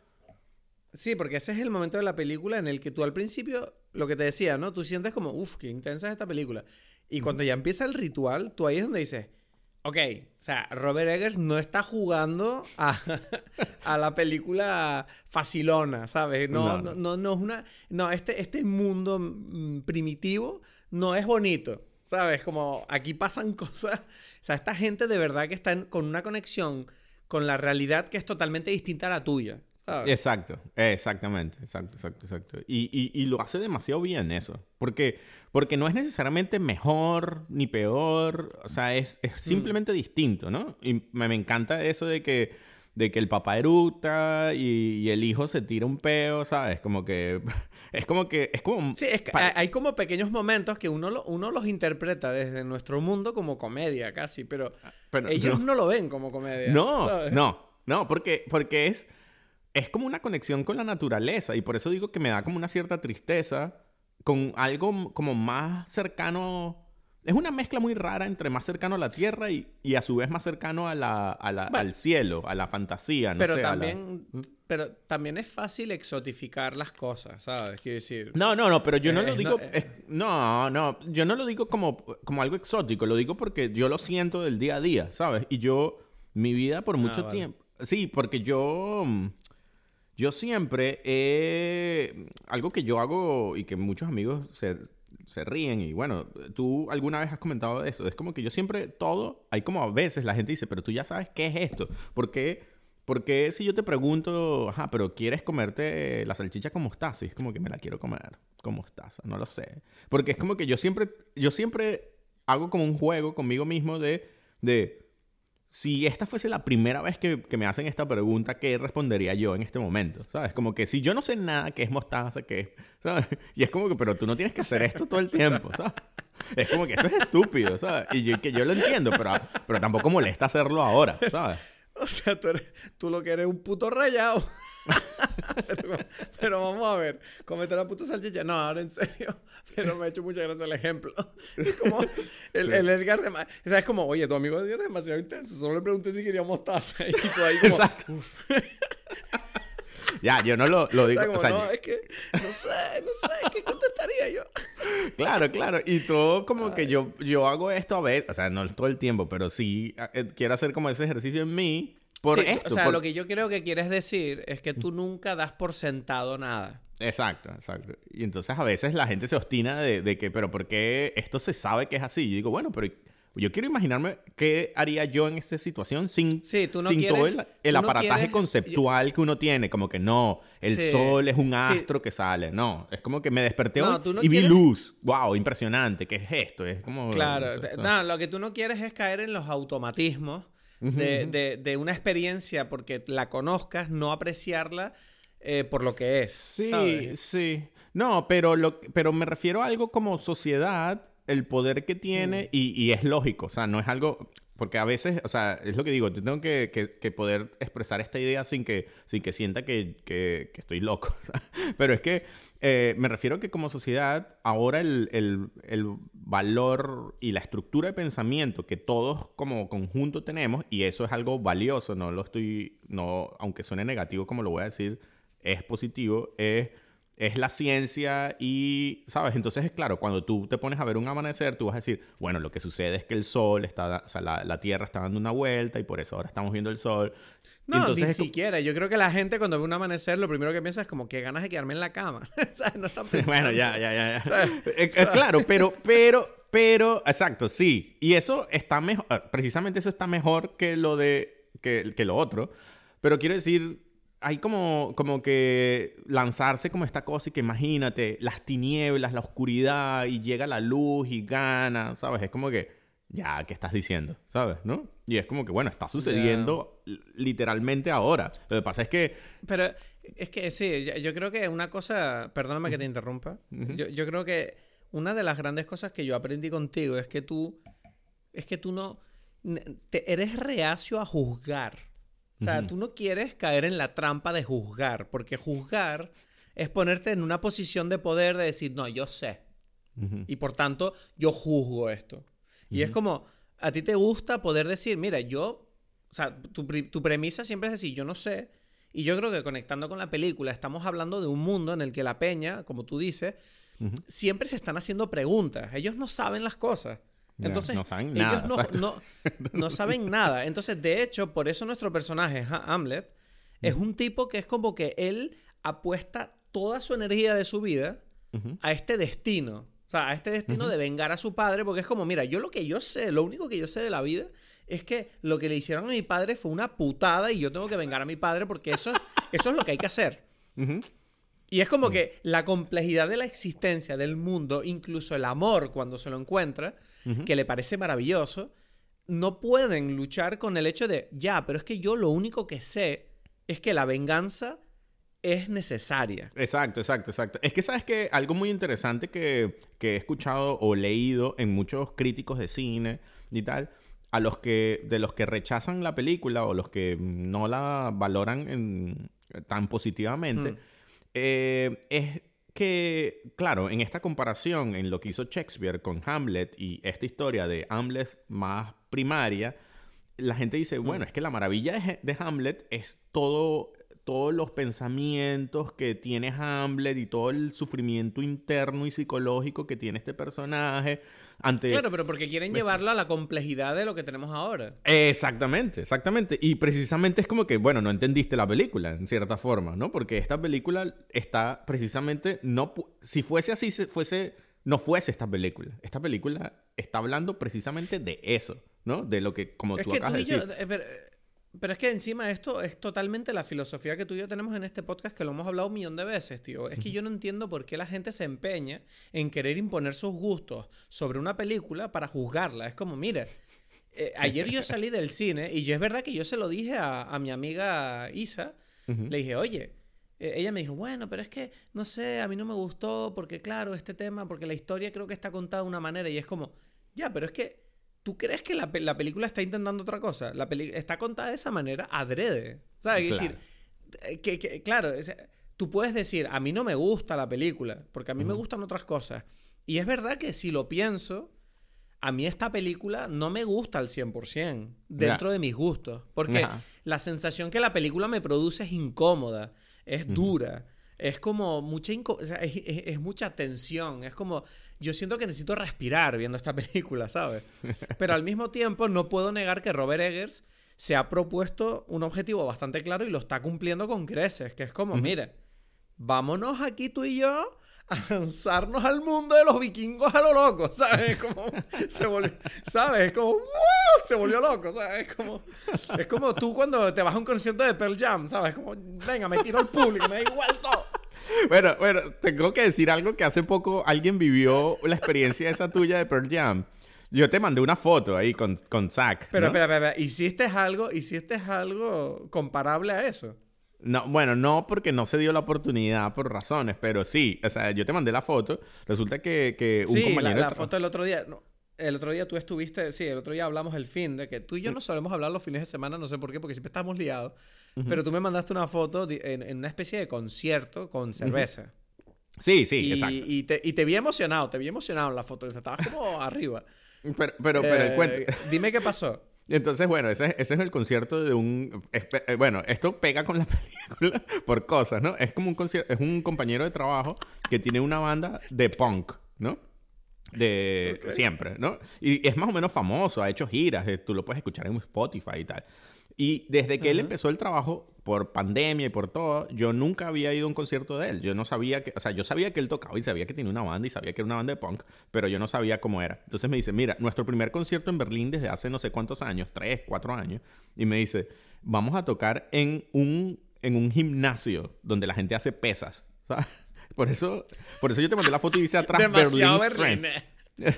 Sí, porque ese es el momento de la película en el que tú al principio, lo que te decía, ¿no? Tú sientes como, uff, qué intensa es esta película. Y cuando ya empieza el ritual, tú ahí es donde dices, ok, o sea, Robert Eggers no está jugando a, a la película facilona, ¿sabes? No, no, no, no, es una. No, este, este mundo mm, primitivo no es bonito. ¿Sabes? Como aquí pasan cosas. O sea, esta gente de verdad que está con una conexión con la realidad que es totalmente distinta a la tuya. ¿Sabes? Exacto, exactamente, exacto, exacto, exacto. Y, y, lo hace demasiado bien eso. Porque, porque no es necesariamente mejor ni peor. O sea, es, es mm. simplemente distinto, ¿no? Y me, me encanta eso de que de que el papá eructa y, y, el hijo se tira un peo, ¿sabes? Como que es como que... Es como... Sí, es que hay como pequeños momentos que uno, uno los interpreta desde nuestro mundo como comedia casi, pero, ah, ellos no. lo ven como comedia. No, no, no, porque, porque es, es como una conexión con la naturaleza y por eso digo que me da como una cierta tristeza con algo como más cercano es una mezcla muy rara entre más cercano a la Tierra y, y a su vez más cercano a la, a la, al cielo, a la fantasía. No pero, también, ¿Mm? pero también es fácil exotificar las cosas, ¿sabes? Quiero decir... No, no, no, pero yo no lo digo... No, no, yo no lo digo como, como algo exótico, lo digo porque yo lo siento del día a día, ¿sabes? Y yo, mi vida por ah, mucho tiempo... Sí, porque yo... Yo siempre he... Algo que yo hago y que muchos amigos se, se ríen y bueno, tú alguna vez has comentado eso. Es como que yo siempre todo, hay como a veces la gente dice, pero tú ya sabes qué es esto. ¿Por qué, porque si yo te pregunto, ajá, pero quieres comerte la salchicha con mostaza? Y es como que me la quiero comer con mostaza, no lo sé. Porque es como que yo siempre, yo siempre hago como un juego conmigo mismo de, de si esta fuese la primera vez que, me hacen esta pregunta, ¿qué respondería yo en este momento? ¿Sabes? Como que si yo no sé nada qué es mostaza, qué es, ¿sabes? Y es como que, pero tú no tienes que hacer esto todo el tiempo, ¿sabes? Es como que esto es estúpido, ¿sabes? Y yo, que yo lo entiendo, pero, pero tampoco molesta hacerlo ahora, ¿sabes? O sea, tú, eres, tú lo que eres un puto rayado. Pero, vamos a ver, comete la puta salchicha. No, ahora en serio. Pero me ha hecho mucha gracia el ejemplo. Como el, el Edgar de... O sea, es como, oye, tu amigo Edgar es demasiado intenso. Solo le pregunté si quería mostaza. Y tú ahí como... Exacto. Ya, yo no lo, lo digo. O sea, no, es que no sé, no sé, ¿qué contestaría yo? Claro, claro. Y todo como que yo, yo hago esto a veces, o sea, no todo el tiempo, pero sí eh, quiero hacer como ese ejercicio en mí por esto. O sea, lo que yo creo que quieres decir es que tú nunca das por sentado nada. Exacto, exacto. Y entonces a veces la gente se obstina de, de que, pero ¿por qué esto se sabe que es así? Yo digo, bueno, pero yo quiero imaginarme qué haría yo en esta situación sin, sin todo el, aparataje conceptual que uno tiene. Como que no, el sol es un astro que sale. No, es como que me desperté y vi luz. ¡Wow! Impresionante. ¿Qué es esto? Es como... Claro. No, lo que tú no quieres es caer en los automatismos de, de, una experiencia porque la conozcas, no apreciarla eh, por lo que es. Sí, sí. No, pero, lo, pero me refiero a algo como sociedad el poder que tiene mm. y, y, es lógico, o sea, no es algo... Porque a veces, o sea, es lo que digo, yo tengo que, poder expresar esta idea sin que, sin que sienta que, que estoy loco. Pero es que eh, me refiero a que como sociedad, ahora el, el, el, valor y la estructura de pensamiento que todos como conjunto tenemos, y eso es algo valioso, no lo estoy, no, aunque suene negativo como lo voy a decir, es positivo, es es la ciencia y, ¿sabes? Entonces, claro, cuando tú te pones a ver un amanecer, tú vas a decir, bueno, lo que sucede es que el sol está, o sea, la, Tierra está dando una vuelta y por eso ahora estamos viendo el sol. No, Entonces, ni siquiera. Yo creo que la gente cuando ve un amanecer, lo primero que piensa es como que ganas de quedarme en la cama. ¿Sabes? No están pensando. bueno, ya, ya, ya. ya. Eh, eh, claro, pero, pero, pero, exacto, sí. Y eso está mejor, ah, precisamente eso está mejor que lo de, que, que lo otro. Pero quiero decir, hay como, como que lanzarse como esta cosa y que imagínate las tinieblas, la oscuridad y llega la luz y gana, ¿sabes? Es como que, ya, ¿qué estás diciendo? ¿Sabes? ¿No? Y es como que, bueno, está sucediendo literalmente ahora. Lo que pasa es que... Pero es que sí, yo, creo que una cosa, perdóname que te interrumpa, yo, yo creo que una de las grandes cosas que yo aprendí contigo es que tú, es que tú no, te, eres reacio a juzgar. O sea, tú no quieres caer en la trampa de juzgar, porque juzgar es ponerte en una posición de poder de decir, no, yo sé. Y por tanto, yo juzgo esto. Y es como, a ti te gusta poder decir, mira, yo, o sea, tu, tu, premisa siempre es decir, yo no sé. Y yo creo que conectando con la película, estamos hablando de un mundo en el que la peña, como tú dices, siempre se están haciendo preguntas. Ellos no saben las cosas. Entonces, no saben nada, ellos no, no, saben nada. Entonces, de hecho, por eso nuestro personaje, Hamlet, es un tipo que es como que él apuesta toda su energía de su vida a este destino. O sea, a este destino de vengar a su padre, porque es como, mira, yo lo que yo sé, lo único que yo sé de la vida es que lo que le hicieron a mi padre fue una putada y yo tengo que vengar a mi padre porque eso, eso es lo que hay que hacer. Y es como que la complejidad de la existencia del mundo, incluso el amor cuando se lo encuentra, que le parece maravilloso, no pueden luchar con el hecho de, ya, pero es que yo lo único que sé es que la venganza es necesaria. Exacto, exacto, exacto. Es que sabes que algo muy interesante que, que he escuchado o leído en muchos críticos de cine y tal, a los que, de los que rechazan la película o los que no la valoran tan positivamente, eh, es que, claro, en esta comparación, en lo que hizo Shakespeare con Hamlet y esta historia de Hamlet más primaria, la gente dice, bueno, es que la maravilla de, Hamlet es todo todos los pensamientos que tiene Hamlet y todo el sufrimiento interno y psicológico que tiene este personaje ante... Claro, pero porque quieren llevarlo a la complejidad de lo que tenemos ahora. Exactamente, exactamente. Y precisamente es como que, bueno, no entendiste la película, en cierta forma, ¿no? Porque esta película está precisamente, no... Si fuese así, fuese... No fuese esta película. Esta película está hablando precisamente de eso, ¿no? De lo que, como tú acabas de decir. Eh, pero es que encima esto es totalmente la filosofía que tú y yo tenemos en este podcast, que lo hemos hablado un millón de veces, tío. Es que yo no entiendo por qué la gente se empeña en querer imponer sus gustos sobre una película para juzgarla. Es como, mire, eh, ayer yo salí del cine y yo es verdad que yo se lo dije a, mi amiga Isa. Le dije, oye, eh, ella me dijo, bueno, pero es que, no sé, a mí no me gustó porque, claro, este tema, porque la historia creo que está contada de una manera y es como, ya, pero es que ¿Tú crees que la, película está intentando otra cosa? La está contada de esa manera adrede. ¿Sabes? Es decir, eh, que, claro, tú puedes decir, a mí no me gusta la película, porque a mí me gustan otras cosas. Y es verdad que si lo pienso, a mí esta película no me gusta al 100% dentro de mis gustos. Porque la sensación que la película me produce es incómoda, es dura, es como mucha, es, mucha tensión, es como yo siento que necesito respirar viendo esta película, ¿sabes? Pero al mismo tiempo no puedo negar que Robert Eggers se ha propuesto un objetivo bastante claro y lo está cumpliendo con creces, que es como, mire, vámonos aquí tú y yo a lanzarnos al mundo de los vikingos a lo loco, ¿sabes? Como se volvió, ¿sabes? Como se volvió loco, ¿sabes? Es como, es como tú cuando te vas a un concierto de Pearl Jam, ¿sabes? Como, venga, me tiro al público, me da igual todo. Bueno, bueno, tengo que decir algo que hace poco alguien vivió la experiencia esa tuya de Pearl Jam. Yo te mandé una foto ahí con, con Zach. Pero, espera, espera, ¿hiciste algo, ¿hiciste algo comparable a eso? No, bueno, no porque no se dio la oportunidad por razones, pero sí, o sea, yo te mandé la foto. Resulta que, que un sí, La, la foto del otro día. el otro día tú estuviste, sí, el otro día hablamos el fin de que tú y yo no solemos hablar los fines de semana, no sé por qué, porque siempre estamos liados. Pero tú me mandaste una foto en, una especie de concierto con cerveza. Sí, sí, exacto. Y te, y te vi emocionado, te vi emocionado en la foto. Estabas como arriba. Pero, pero, pero eh, Dime qué pasó. Entonces, bueno, ese, ese, es el concierto de un... Eh, bueno, esto pega con la película por cosas, ¿no? Es como un concierto... Es un compañero de trabajo que tiene una banda de punk, ¿no? De siempre, ¿no? Y es más o menos famoso, ha hecho giras, eh, tú lo puedes escuchar en Spotify y tal. Y desde que él empezó el trabajo, por pandemia y por todo, yo nunca había ido a un concierto de él. Yo no sabía que, o sea, yo sabía que él tocaba y sabía que tenía una banda y sabía que era una banda de punk, pero yo no sabía cómo era. Entonces me dice, mira, nuestro primer concierto en Berlín desde hace no sé cuántos años, tres, cuatro años, y me dice, vamos a tocar en un en un gimnasio donde la gente hace pesas. ¿sabes? Por eso, por eso yo te mandé la foto y dice atrás Demasiado Berlín.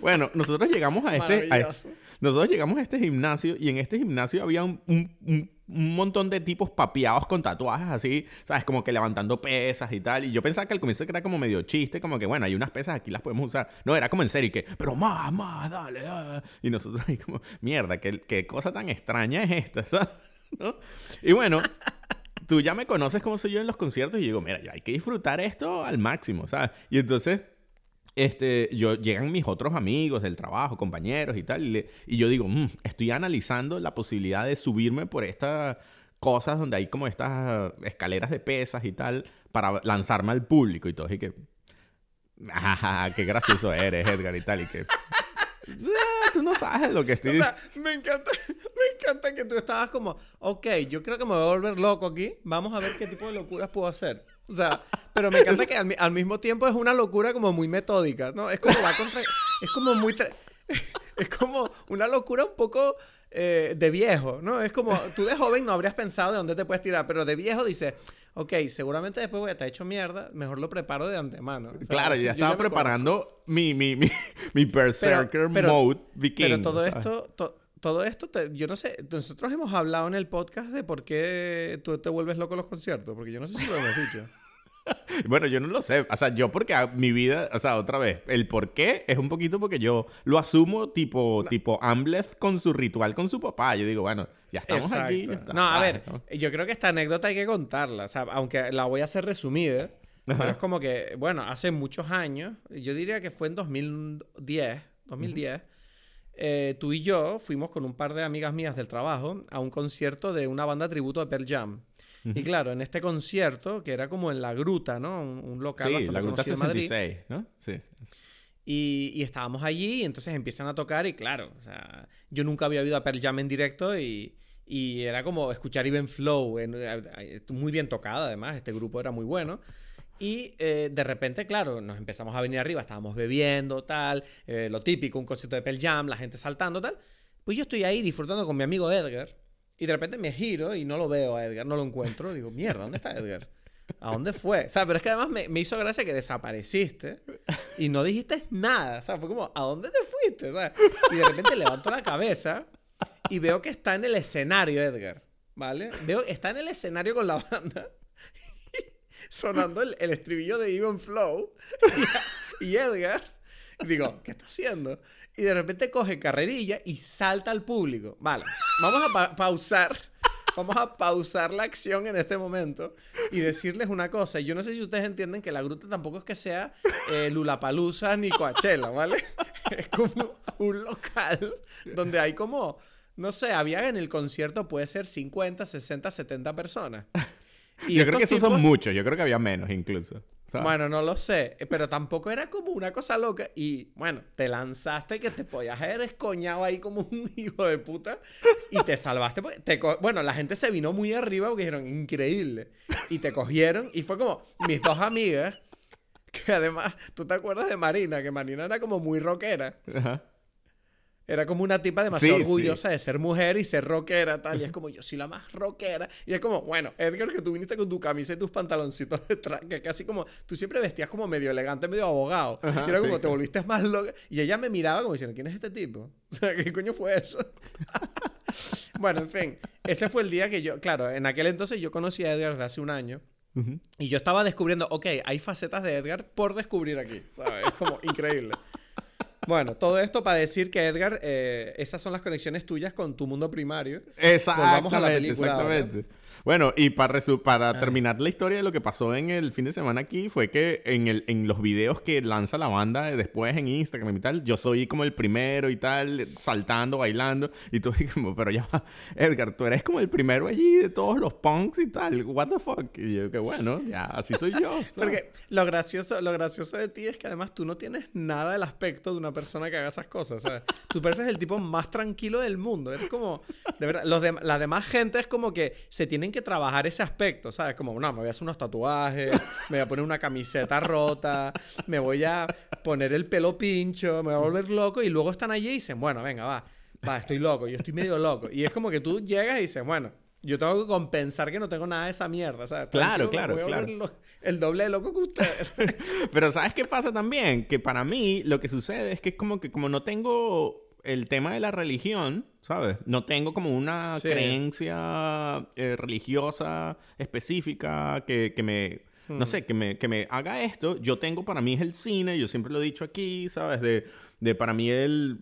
bueno, nosotros llegamos a este, a, nosotros llegamos a este gimnasio y en este gimnasio había un, un, un, montón de tipos papeados con tatuajes así, ¿sabes? Como que levantando pesas y tal. Y yo pensaba que al comienzo era como medio chiste, como que bueno, hay unas pesas aquí las podemos usar. No, era como en serio, y que, pero más, más, dale, dale. Y nosotros ahí como, mierda, ¿qué, qué cosa tan extraña es esta, ¿sabes? Y bueno, tú ya me conoces como soy yo en los conciertos y digo, mira, hay que disfrutar esto al máximo, ¿sabes? Y entonces, este, yo, llegan mis otros amigos del trabajo, compañeros y tal, y, yo digo, mm, estoy analizando la posibilidad de subirme por estas cosas donde hay como estas escaleras de pesas y tal, para lanzarme al público y todo, y que, qué gracioso eres, Edgar y tal, y que... Ah, tú no sabes lo que estoy diciendo. me encanta, me encanta que tú estabas como, ok, yo creo que me voy a volver loco aquí. Vamos a ver qué tipo de locuras puedo hacer. O sea, pero me encanta que al, mismo tiempo es una locura como muy metódica, ¿no? Es como va contra, es como muy, es como una locura un poco eh, de viejo, ¿no? Es como, tú de joven no habrías pensado de dónde te puedes tirar, pero de viejo dices, ok, seguramente después voy a estar hecho mierda, mejor lo preparo de antemano. claro, ya estaba preparando mi, mi, mi, mi Berserker Mode viking. Pero todo esto, todo esto, yo no sé, nosotros hemos hablado en el podcast de por qué tú te vuelves loco en los conciertos, porque yo no sé si lo hemos dicho. Bueno, yo no lo sé. O sea, yo porque mi vida, o sea, otra vez, el por qué es un poquito porque yo lo asumo tipo, tipo Amleth con su ritual con su papá. Yo digo, bueno, ya estamos aquí. No, a ver, yo creo que esta anécdota hay que contarla. O sea, aunque la voy a hacer resumida, pero es como que, bueno, hace muchos años, yo diría que fue en 2010, 2010. Eh, tú y yo fuimos con un par de amigas mías del trabajo a un concierto de una banda tributo de Pearl Jam. Y claro, en este concierto, que era como en la gruta, ¿no? Un, local sí, la gruta 66, ¿no? Sí. Y, y, estábamos allí y entonces empiezan a tocar y claro, o sea, yo nunca había oído a Pearl Jam en directo y, y era como escuchar Even Flow, muy bien tocada además, este grupo era muy bueno. Y eh, de repente, claro, nos empezamos a venir arriba, estábamos bebiendo, tal, eh, lo típico, un concierto de Pearl Jam, la gente saltando, tal. Pues yo estoy ahí disfrutando con mi amigo Edgar y de repente me giro y no lo veo a Edgar, no lo encuentro. Digo, mierda, ¿dónde está Edgar? ¿A dónde fue? O sea, pero es que además me, hizo gracia que desapareciste y no dijiste nada. O sea, fue como, ¿a dónde te fuiste? y de repente levanto la cabeza y veo que está en el escenario Edgar. ¿Vale? Veo, está en el escenario con la banda sonando el, estribillo de Even Flow y, Edgar. digo, ¿qué está haciendo? Y de repente coge carrerilla y salta al público. Vale, vamos a pausar. Vamos a pausar la acción en este momento y decirles una cosa. Yo no sé si ustedes entienden que la gruta tampoco es que sea eh, Lulapalooza ni Coachella, ¿vale? Es como un local donde hay como, no sé, había en el concierto puede ser 50, 60, 70 personas yo creo que esos son muchos, yo creo que había menos incluso. Bueno, no lo sé, pero tampoco era como una cosa loca. Y bueno, te lanzaste que te podías haber escoñado ahí como un hijo de puta y te salvaste. Te bueno, la gente se vino muy arriba porque dijeron, increíble. Y te cogieron y fue como mis dos amigas, que además, ¿tú te acuerdas de Marina? Que Marina era como muy rockera. Ajá. Era como una tipa demasiado orgullosa de ser mujer y ser rockera, tal. Y es como, yo soy la más rockera. Y es como, bueno, Edgar, que tú viniste con tu camisa y tus pantaloncitos de que casi como, tú siempre vestías como medio elegante, medio abogado. y era como, te volviste más loca. Y ella me miraba como diciendo, ¿quién es este tipo? O sea, ¿qué coño fue eso? bueno, en fin, ese fue el día que yo, claro, en aquel entonces yo conocí a Edgar desde hace un año. Y yo estaba descubriendo, ok, hay facetas de Edgar por descubrir aquí. Es como increíble. Bueno, todo esto para decir que Edgar, eh, esas son las conexiones tuyas con tu mundo primario. Exactamente. A la película. Exactamente. Bueno, y para, para terminar la historia de lo que pasó en el fin de semana aquí, fue que en, el, en los videos que lanza la banda después en Instagram y tal, yo soy como el primero y tal, saltando, bailando, y tú como, pero ya, Edgar, tú eres como el primero allí de todos los punks y tal, what the fuck. Y yo, que bueno, ya, así soy yo. Porque lo gracioso, lo gracioso de ti es que además tú no tienes nada del aspecto de una persona que haga esas cosas, ¿sabes? Tú pareces el tipo más tranquilo del mundo, eres como, de verdad, los de, la demás gente es como que se tienen que trabajar ese aspecto, ¿sabes? Como, no, me voy a hacer unos tatuajes, me voy a poner una camiseta rota, me voy a poner el pelo pincho, me voy a volver loco y luego están allí y dicen, bueno, venga, va, va, estoy loco, yo estoy medio loco. Y es como que tú llegas y dices, bueno, yo tengo que compensar que no tengo nada de esa mierda. Sea, claro, claro, claro. el doble de loco que ustedes. Pero ¿sabes qué pasa también? Que para mí lo que sucede es que es como que como no tengo el tema de la religión, ¿sabes? No tengo como una creencia eh, religiosa específica que, me... No hmm. sé, que me, que me haga esto. Yo tengo, para mí es el cine, yo siempre lo he dicho aquí, ¿sabes? De, de para mí el,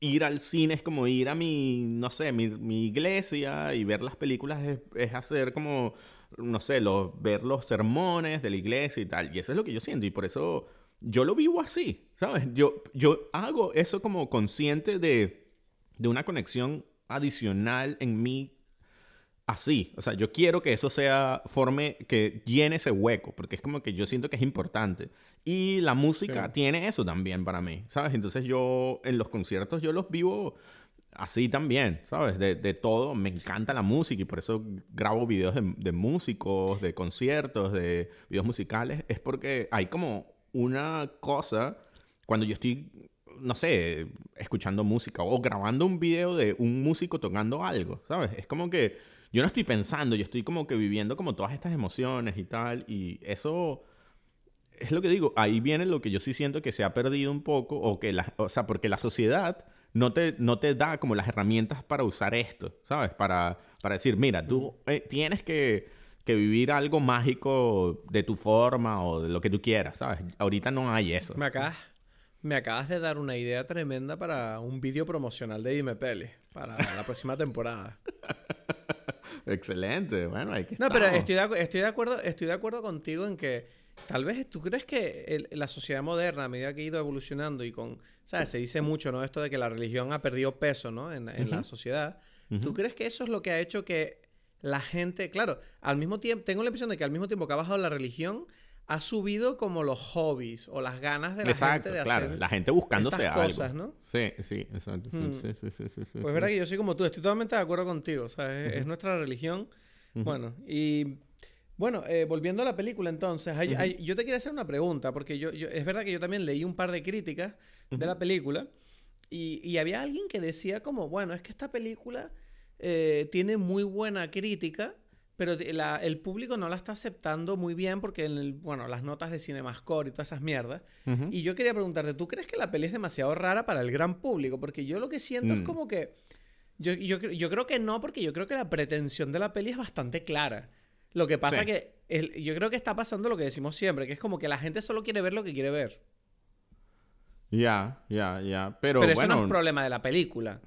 ir al cine es como ir a mi, no sé, mi, mi iglesia y ver las películas es, hacer como, no sé, los, ver los sermones de la iglesia y tal. Y eso es lo que yo siento y por eso yo lo vivo así, ¿sabes? Yo, yo hago eso como consciente de, de una conexión adicional en mí así. O sea, yo quiero que eso sea, forme, que llene ese hueco, porque es como que yo siento que es importante. Y la música tiene eso también para mí, ¿sabes? Entonces yo en los conciertos yo los vivo así también, ¿sabes? De, de todo, me encanta la música y por eso grabo videos de, de músicos, de conciertos, de videos musicales. Es porque hay como una cosa, cuando yo estoy no sé, escuchando música o grabando un video de un músico tocando algo, ¿sabes? Es como que yo no estoy pensando, yo estoy como que viviendo como todas estas emociones y tal, y eso es lo que digo, ahí viene lo que yo sí siento que se ha perdido un poco, o que la, o sea, porque la sociedad no te, no te da como las herramientas para usar esto, ¿sabes? Para, para decir, mira, tú eh, tienes que, que, vivir algo mágico de tu forma o de lo que tú quieras, ¿sabes? Ahorita no hay eso. Me acabas, me acabas de dar una idea tremenda para un vídeo promocional de Dime Pele para la próxima temporada. Excelente, bueno, hay que No, pero estoy de, estoy de, acuerdo, estoy de acuerdo contigo en que tal vez tú crees que la sociedad moderna, a medida que ha ido evolucionando y con, ¿sabes? Se dice mucho, ¿no? Esto de que la religión ha perdido peso, ¿no? En, la sociedad. ¿Tú crees que eso es lo que ha hecho que la gente, claro, al mismo tiempo, tengo la impresión de que al mismo tiempo que ha bajado la religión, ha subido como los hobbies o las ganas de la gente de claro, hacer la gente buscándose estas cosas, ¿no? Sí, sí, exacto. Hmm. Sí, sí, sí, pues es verdad que yo soy como tú, estoy totalmente de acuerdo contigo, o sea, es, nuestra religión. Bueno, y bueno, eh, volviendo a la película entonces, yo te quería hacer una pregunta, porque yo, es verdad que yo también leí un par de críticas de la película y, y, había alguien que decía como, bueno, es que esta película eh, tiene muy buena crítica, pero el público no la está aceptando muy bien porque, en el, bueno, las notas de CinemaScore y todas esas mierdas. Y yo quería preguntarte, ¿tú crees que la peli es demasiado rara para el gran público? Porque yo lo que siento es mm. como que... Yo, yo, yo, creo que no, porque yo creo que la pretensión de la peli es bastante clara. Lo que pasa que yo creo que está pasando lo que decimos siempre, que es como que la gente solo quiere ver lo que quiere ver. Ya, ya, ya. Pero, Pero eso no es problema de la película,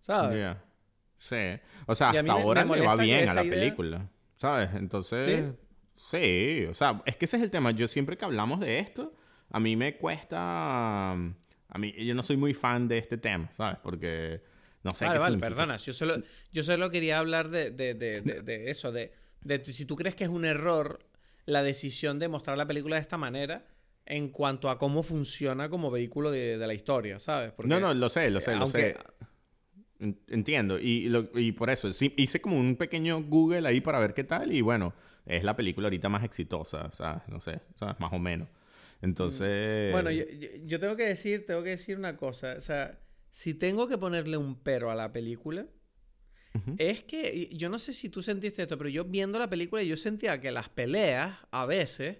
¿sabes? Sí. O sea, hasta ahora le va bien a la película. ¿Sabes? Entonces, ¿Sí? o sea, es que ese es el tema. Yo siempre que hablamos de esto, a mí me cuesta... A mí, yo no soy muy fan de este tema, ¿sabes? Porque no sé vale, vale, perdona. Yo solo, yo solo quería hablar de, de, de, de eso, de, si tú crees que es un error la decisión de mostrar la película de esta manera en cuanto a cómo funciona como vehículo de, la historia, ¿sabes? no, no, lo sé, lo sé, lo sé. Entiendo. Y, y por eso, sí, hice como un pequeño Google ahí para ver qué tal. Y bueno, es la película ahorita más exitosa. O sea, no sé, ¿sabes? Más o menos. Entonces. Bueno, yo, tengo que decir, tengo que decir una cosa. O sea, si tengo que ponerle un pero a la película, es que. Yo no sé si tú sentiste esto, pero yo viendo la película, yo sentía que las peleas, a veces.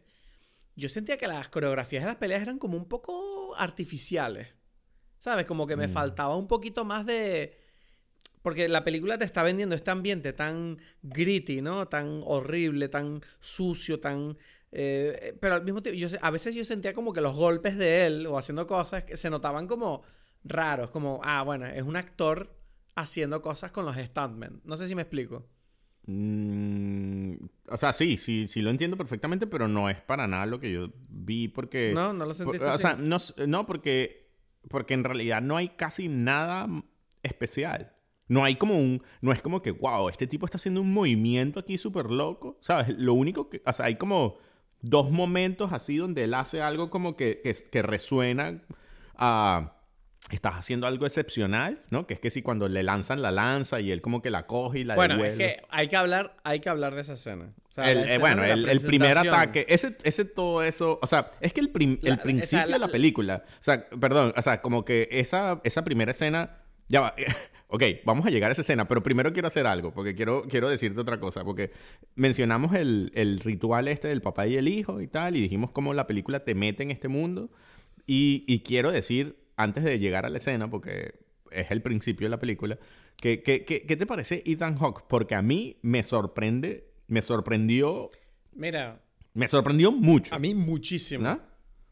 Yo sentía que las coreografías de las peleas eran como un poco artificiales. ¿Sabes? Como que me mm. faltaba un poquito más de porque la película te está vendiendo este ambiente tan gritty, ¿no? Tan horrible, tan sucio, tan... Eh, pero al mismo tiempo, yo, a veces yo sentía como que los golpes de él o haciendo cosas que se notaban como raros, como, ah, bueno, es un actor haciendo cosas con los stuntmen. No sé si me explico. Mm, o sea, sí, sí, sí lo entiendo perfectamente, pero no es para nada lo que yo vi porque... No, no lo sentiste O sea, no, no porque, porque en realidad no hay casi nada especial. No hay como un, no es como que, wow, este tipo está haciendo un movimiento aquí súper loco, ¿sabes? Lo único que, o sea, hay como dos momentos así donde él hace algo como que, que, resuena a... estás haciendo algo excepcional, ¿no? Que es que si cuando le lanzan la lanza y él como que la coge y la bueno, Bueno, es que hay que hablar, hay que hablar de esa escena. Eh, bueno, el, primer ataque, ese, ese todo eso, o sea, es que el, el principio de la película, o sea, perdón, o sea, como que esa, esa primera escena, ya va, ok, vamos a llegar a esa escena, pero primero quiero hacer algo, porque quiero, quiero decirte otra cosa, porque mencionamos el, el ritual este del papá y el hijo y tal, y dijimos cómo la película te mete en este mundo, y, y quiero decir, antes de llegar a la escena, porque es el principio de la película, ¿qué, qué, qué, qué te parece Ethan Hawke? Porque a mí me sorprende, me sorprendió... Mira. Me sorprendió mucho. A mí muchísimo. ¿No?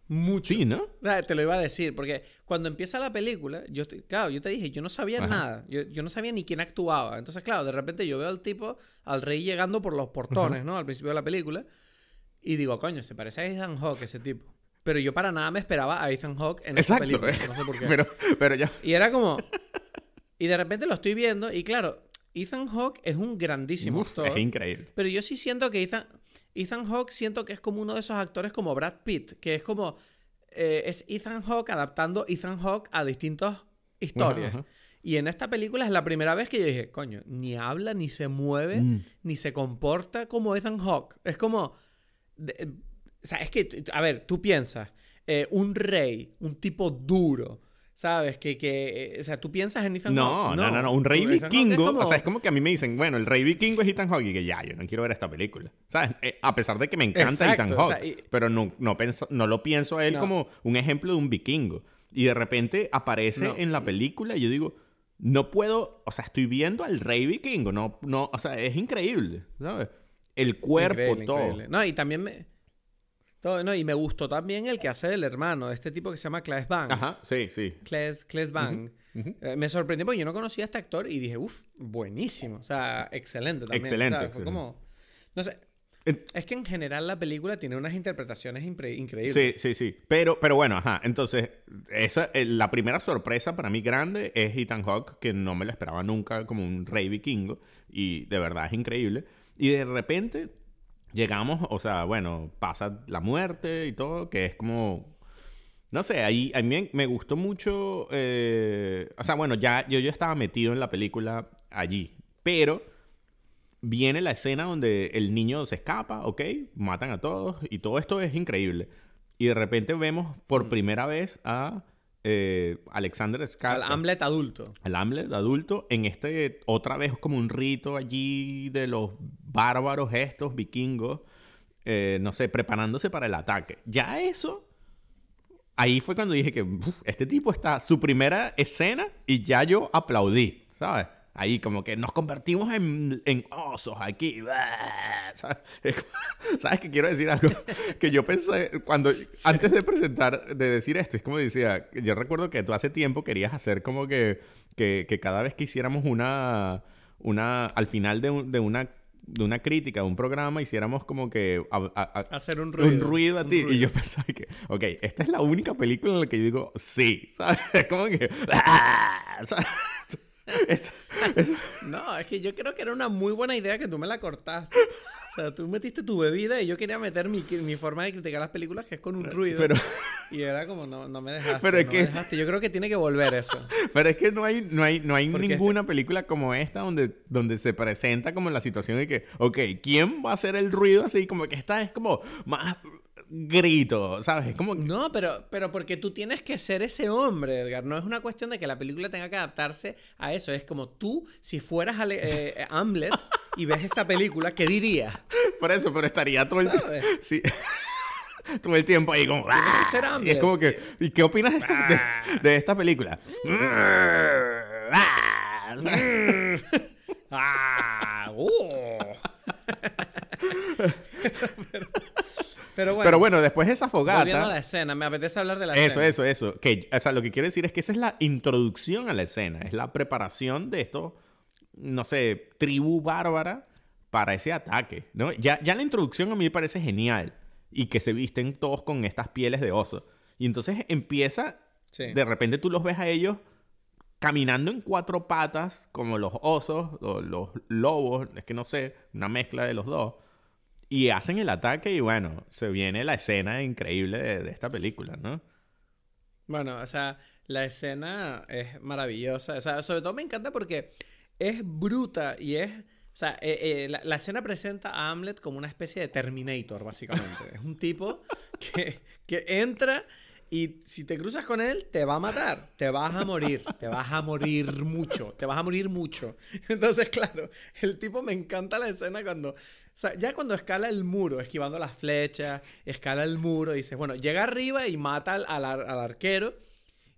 Mucho. Sí, ¿no? O sea, te lo iba a decir, porque cuando empieza la película, yo, claro, yo te dije, yo no sabía Ajá. nada, yo, yo no sabía ni quién actuaba. Entonces, claro, de repente yo veo al tipo, al rey llegando por los portones, ¿no? Al principio de la película, y digo, coño, se parece a Ethan Hawke ese tipo. Pero yo para nada me esperaba a Ethan Hawke en Exacto. película, no sé por qué. Pero, pero ya... Y era como... Y de repente lo estoy viendo, y claro, Ethan Hawke es un grandísimo Uf, actor. es increíble. Pero yo sí siento que Ethan, Ethan Hawke siento que es como uno de esos actores como Brad Pitt, que es como eh, es Ethan Hawke adaptando Ethan Hawke a distintas historias. Ajá, ajá. Y en esta película es la primera vez que yo dije, coño, ni habla, ni se mueve, Mm. ni se comporta como Ethan Hawke. Es como... de- eh, o sea, es que, a ver, tú piensas, eh, un rey, un tipo duro, ¿sabes? Que, que eh, o sea, tú piensas en Ethan No, Hawke. no, no, no, un rey vikingo. como- O sea, es como que a mí me dicen, bueno, el rey vikingo es Ethan Hawke. Y que ya, yo no quiero ver esta película. ¿Sabes? Eh, a pesar de que me encanta Exacto, Ethan o Hawke. sea, y- Pero no, no, penso- no lo pienso a él No. como un ejemplo de un vikingo. Y de repente aparece No. en la película y yo digo, no puedo, o sea, estoy viendo al rey vikingo. No, no, o sea, es increíble, ¿sabes? El cuerpo, Increíble, todo. increíble. No, y también me. Todo- no, y me gustó también el que hace del hermano, este tipo que se llama Claes Bang. Ajá, sí, sí. Claes, Claes Bang. ujú. Eh, me sorprendió porque yo no conocía a este actor y dije, uff, buenísimo. O sea, excelente también. Excelente, ¿sabes? Fue sí. como. No sé. Es que en general la película tiene unas interpretaciones increíbles. Sí, sí, sí. Pero, pero bueno, ajá. Entonces, esa, eh, la primera sorpresa para mí grande es Ethan Hawke, que no me lo esperaba nunca como un rey vikingo. Y de verdad es increíble. Y de repente llegamos, o sea, bueno, pasa la muerte y todo, que es como... No sé, ahí a mí me gustó mucho... eh, o sea, bueno, ya yo, yo estaba metido en la película allí. Pero viene la escena donde el niño se escapa, ok, matan a todos y todo esto es increíble. Y de repente vemos por primera vez a eh, Alexander Al Skarsgård, Hamlet adulto. al Hamlet adulto, en este otra vez como un rito allí de los bárbaros estos vikingos, eh, no sé, preparándose para el ataque. Ya eso, ahí fue cuando dije que "Uf, este tipo está, su primera escena y ya yo aplaudí, ¿sabes? Ahí como que nos convertimos en, en osos aquí. ¿Sabes? ¿Sabes qué quiero decir algo? Que yo pensé, cuando, antes de presentar, de decir esto, es como decía, yo recuerdo que tú hace tiempo querías hacer como que, que, que cada vez que hiciéramos una, una, al final de, un- de una de una crítica, de un programa, hiciéramos como que a- a- a- Hacer un ruido. un ruido a ti. Y yo pensaba que, ok, esta es la única película en la que yo digo sí, ¿sabes? Es como que, ¡ah! ¿sabes? No, es que yo creo que era una muy buena idea que tú me la cortaste. O sea, tú metiste tu bebida y yo quería meter mi, mi forma de criticar las películas, que es con un ruido. pero, Y era como, no, no me dejaste. Pero es no que- me dejaste. Yo creo que tiene que volver eso. pero es que no hay, no hay, no hay Porque ninguna película como esta donde, donde se presenta como la situación de que, ok, ¿quién va a hacer el ruido así? Como que esta es como más grito, ¿sabes? Es como... No, pero, pero porque tú tienes que ser ese hombre, Edgar. No es una cuestión de que la película tenga que adaptarse a eso. Es como tú, si fueras Ale- eh, Hamlet y ves esta película, ¿qué dirías? Por eso, pero estaría todo el tiempo... Sí. todo el tiempo ahí como... ¡ah! que ser Y es como que... ¿Y qué opinas de esta, de- esta película? ¡Ah! ¡Ah! ¡Uh! pero, pero bueno, Pero bueno, después de esa fogata... volviendo a la escena, me apetece hablar de la Eso, escena. eso, eso. Que, o sea, lo que quiero decir es que esa es la introducción a la escena. Es la preparación de esto, no sé, tribu bárbara para ese ataque, ¿no? Ya, ya la introducción a mí me parece genial. Y que se visten todos con estas pieles de oso. Y entonces empieza, Sí. de repente tú los ves a ellos caminando en cuatro patas, como los osos, o los lobos, es que no sé, una mezcla de los dos. Y hacen el ataque y bueno, se viene la escena increíble de, esta película, ¿no? Bueno, o sea, la escena es maravillosa. O sea, sobre todo me encanta porque es bruta y es. O sea, eh, eh, la, la escena presenta a Hamlet como una especie de Terminator, básicamente. es un tipo que, que entra Y si te cruzas con él, te va a matar. Te vas a morir. Te vas a morir mucho. Te vas a morir mucho. Entonces, claro, el tipo me encanta la escena cuando. Ya cuando escala el muro, esquivando las flechas, escala el muro, y dices, bueno, llega arriba y mata al, al, al arquero.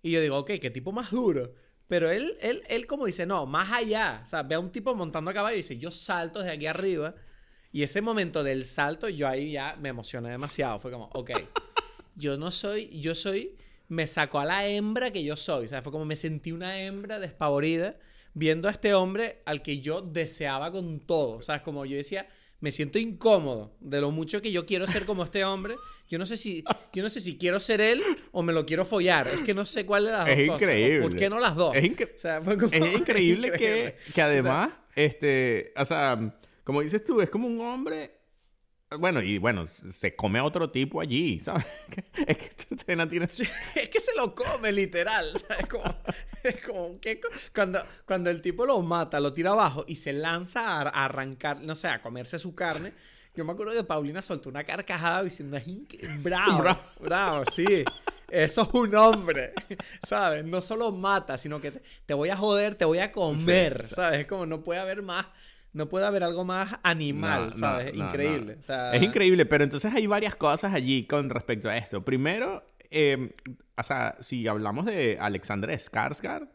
Y yo digo, ok, qué tipo más duro. Pero él, él, él como dice, no, más allá. O sea, ve a un tipo montando a caballo y dice, yo salto desde aquí arriba. Y ese momento del salto, yo ahí ya me emocioné demasiado. Fue como, ok, yo no soy, yo soy, me sacó a la hembra que yo soy. O sea, fue como me sentí una hembra despavorida viendo a este hombre al que yo deseaba con todo. O sea, es como yo decía, me siento incómodo de lo mucho que yo quiero ser como este hombre. Yo no sé si, yo no sé si quiero ser él o me lo quiero follar. Es que no sé cuál de las es dos increíble. cosas. ¿Por qué no las dos? Es, incre- O sea, fue como- es increíble, increíble. Que, que además, este, o sea, como dices tú, es como un hombre. Bueno, y bueno, se come a otro tipo allí, ¿sabes? Es que esta escena tiene. Sí, es que se lo come, literal. ¿sabes? Como, es como que cuando, cuando el tipo lo mata, lo tira abajo y se lanza a, a arrancar, no sé, a comerse su carne. Yo me acuerdo que Paulina soltó una carcajada diciendo, es bravo, Bravo. bravo, sí. Eso es un hombre, ¿sabes? No solo mata, sino que te, te voy a joder, te voy a comer, ¿sabes? Es como no puede haber más, no puede haber algo más animal, No, ¿sabes? no, Increíble. no. o sea, Es increíble, pero entonces hay varias cosas allí con respecto a esto. Primero, eh, o sea, si hablamos de Alexander Skarsgård,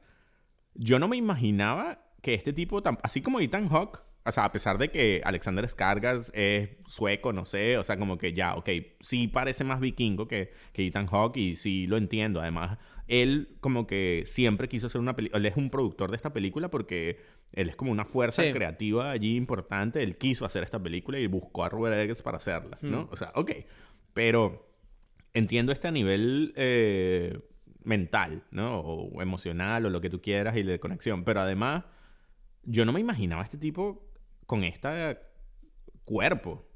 yo no me imaginaba que este tipo, tan- así como Ethan Hawke, o sea, a pesar de que Alexander Skarsgård es sueco, no sé, o sea, como que ya, ok, sí parece más vikingo que, que Ethan Hawke y sí lo entiendo. Además, él como que siempre quiso hacer una película, él es un productor de esta película porque él es como una fuerza Sí. creativa allí importante, él quiso hacer esta película y buscó a Robert Eggers para hacerla, ¿no? O sea, ok, pero entiendo este a nivel eh, mental, ¿no? O emocional o lo que tú quieras y de conexión, pero además yo no me imaginaba a este tipo con este cuerpo.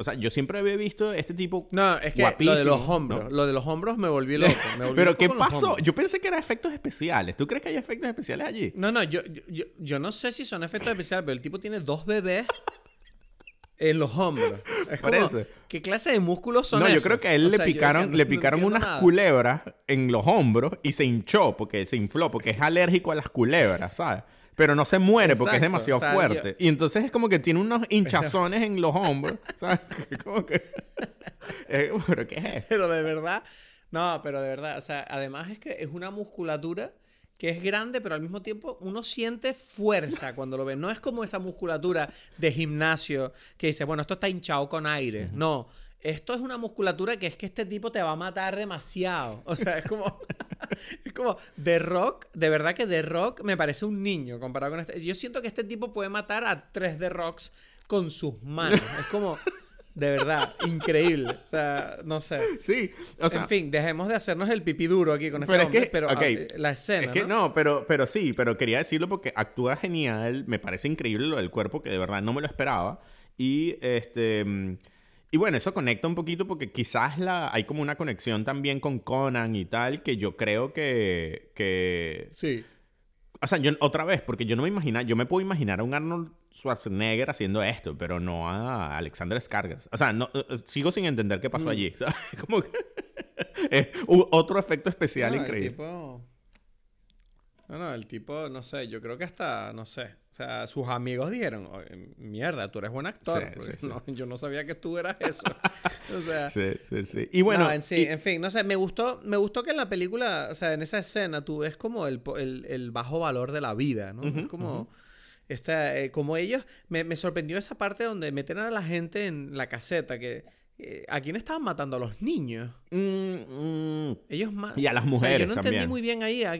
O sea, yo siempre había visto este tipo No, es que guapísimo, lo de los ¿no? hombros, lo de los hombros me volví loco. me volví Pero loco ¿qué pasó? Yo pensé que eran efectos especiales. ¿Tú crees que hay efectos especiales allí? No, no, yo, yo, yo- yo no sé si son efectos especiales, pero el tipo tiene dos bebés en los hombros. Es como. ¿qué clase de músculos son No, yo esos? creo que a él O le sea, yo picaron, decía, no- le no picaron unas nada. culebras en los hombros y se hinchó porque se infló, porque es alérgico a las culebras, ¿sabes? Pero no se muere porque es Exacto, demasiado o sea, fuerte. Y entonces es como que tiene unos hinchazones en los hombros, ¿sabes? Como que... ¿Pero qué es? Pero de verdad, no, pero de verdad, o sea, además es que es una musculatura que es grande, pero al mismo tiempo uno siente fuerza cuando lo ve. No es como esa musculatura de gimnasio que dice, bueno, esto está hinchado con aire. No, esto es una musculatura que es que este tipo te va a matar demasiado. O sea, es como, es como The Rock, de verdad que The Rock me parece un niño comparado con este. Yo siento que este tipo puede matar a tres The Rocks con sus manos. Es como, de verdad, increíble. O sea, no sé. Sí, o sea... en fin, dejemos de hacernos el pipí duro aquí con este Pero es hombre, que- pero ah, la escena, Es que ¿no? no, pero, pero sí, pero quería decirlo porque actúa genial, me parece increíble lo del cuerpo, que de verdad no me lo esperaba. Y este. Y bueno, eso conecta un poquito porque quizás la, hay como una conexión también con Conan y tal, que yo creo que. que Sí. o sea, yo otra vez, porque yo no me imagino, yo me puedo imaginar a un Arnold Schwarzenegger haciendo esto, pero no a Alexander Skarsgård. O sea, no, eh, eh, sigo sin entender qué pasó allí. ¿sabes? Como que es otro efecto especial No, el increíble. tipo... No, no, el tipo, no sé, yo creo que hasta, no sé. O sea, sus amigos dijeron, "Oye, mierda, tú eres buen actor. Sí, sí, sí. no, yo no sabía que tú eras eso. o sea... Sí, sí, sí. Y bueno, no, en, y- en fin, no sé, me gustó, me gustó que en la película, o sea, en esa escena tú ves como el, el, el bajo valor de la vida, ¿no? Ujú, es como, esta, eh, como ellos, me, me sorprendió esa parte donde meten a la gente en la caseta, que eh, ¿a quién estaban matando? A los niños. Mm, mm. Ellos ma- Y a las O sea, mujeres yo no entendí también. muy bien ahí. a-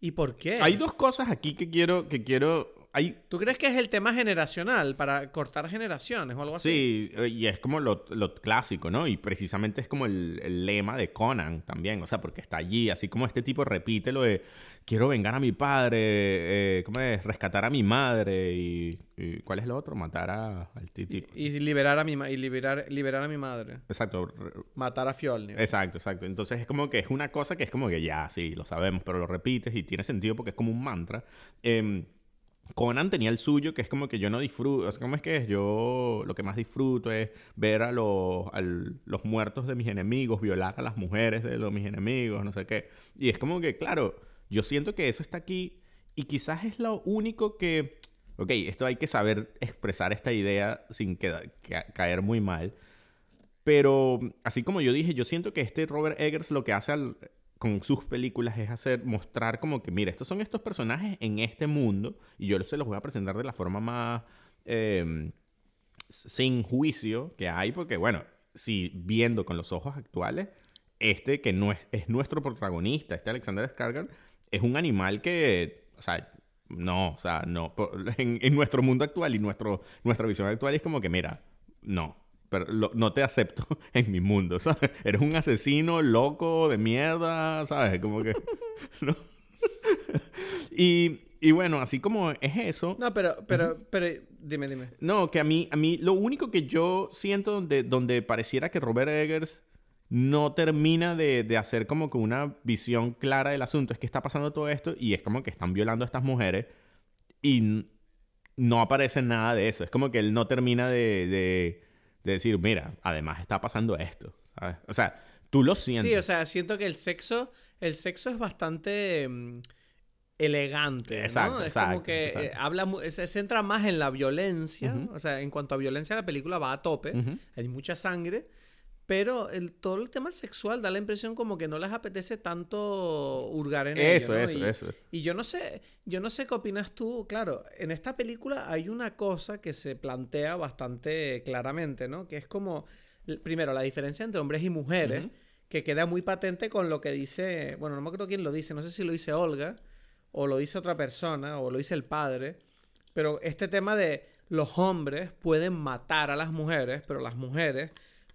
¿Y por qué? Hay dos cosas aquí que quiero, que quiero. Hay, ¿Tú crees que es el tema generacional para cortar generaciones o algo así? sí, y es como lo, lo clásico, ¿no? Y precisamente es como el, el lema de Conan también, o sea, porque está allí, así como este tipo repite lo de quiero vengar a mi padre, eh, ¿cómo es? Rescatar a mi madre y, y ¿cuál es lo otro? Matar a, al titi. Y liberar a mi ma- y liberar, liberar a mi madre. Exacto, Matar a Fjolnir. Exacto, exacto. Entonces es como que es una cosa que es como que ya, sí, lo sabemos, pero lo repites y tiene sentido porque es como un mantra. Em, Conan tenía el suyo, que es como que yo no disfruto, o sea, ¿cómo es que es? Yo lo que más disfruto es ver a los, los muertos de mis enemigos, violar a las mujeres de los, mis enemigos, no sé qué. Y es como que, claro, yo siento que eso está aquí y quizás es lo único que, ok, esto hay que saber expresar esta idea sin caer muy mal. Pero así como yo dije, yo siento que este Robert Eggers lo que hace con sus películas es hacer, mostrar como que, mira, estos son estos personajes en este mundo y yo se los voy a presentar de la forma más em, sin juicio que hay, porque bueno, si viendo con los ojos actuales, este que no es, es nuestro protagonista, este Alexander Skarsgård, es un animal que, o sea, no, o sea, no, en, en nuestro mundo actual y nuestro, nuestra visión actual es como que, mira, no, pero no te acepto en mi mundo, ¿sabes? Eres un asesino loco de mierda, ¿sabes? Como que... ¿no? y, y, bueno, así como es eso... No, pero, pero, pero, dime, dime. No, que a mí, a mí lo único que yo siento donde, donde pareciera que Robert Eggers no termina de, de, hacer como que una visión clara del asunto es que está pasando todo esto y es como que están violando a estas mujeres y no aparece nada de eso. Es como que él no termina de de decir, mira, además está pasando esto, ¿sabes? O sea, tú lo sientes. Sí, o sea, siento que el sexo, el sexo es bastante mm, elegante, exacto, ¿no? Es como que eh, habla, se centra más en la violencia, o sea, en cuanto a violencia la película va a tope, hay mucha sangre, pero el, todo el tema sexual da la impresión como que no les apetece tanto hurgar en eso. Eso, eso, y, eso. Y yo no sé, yo no sé qué opinas tú. Claro, en esta película hay una cosa que se plantea bastante claramente, ¿no? Que es como, primero, la diferencia entre hombres y mujeres, que queda muy patente con lo que dice, bueno, no me acuerdo quién lo dice, no sé si lo dice Olga, o lo dice otra persona, o lo dice el padre, pero este tema de los hombres pueden matar a las mujeres, pero las mujeres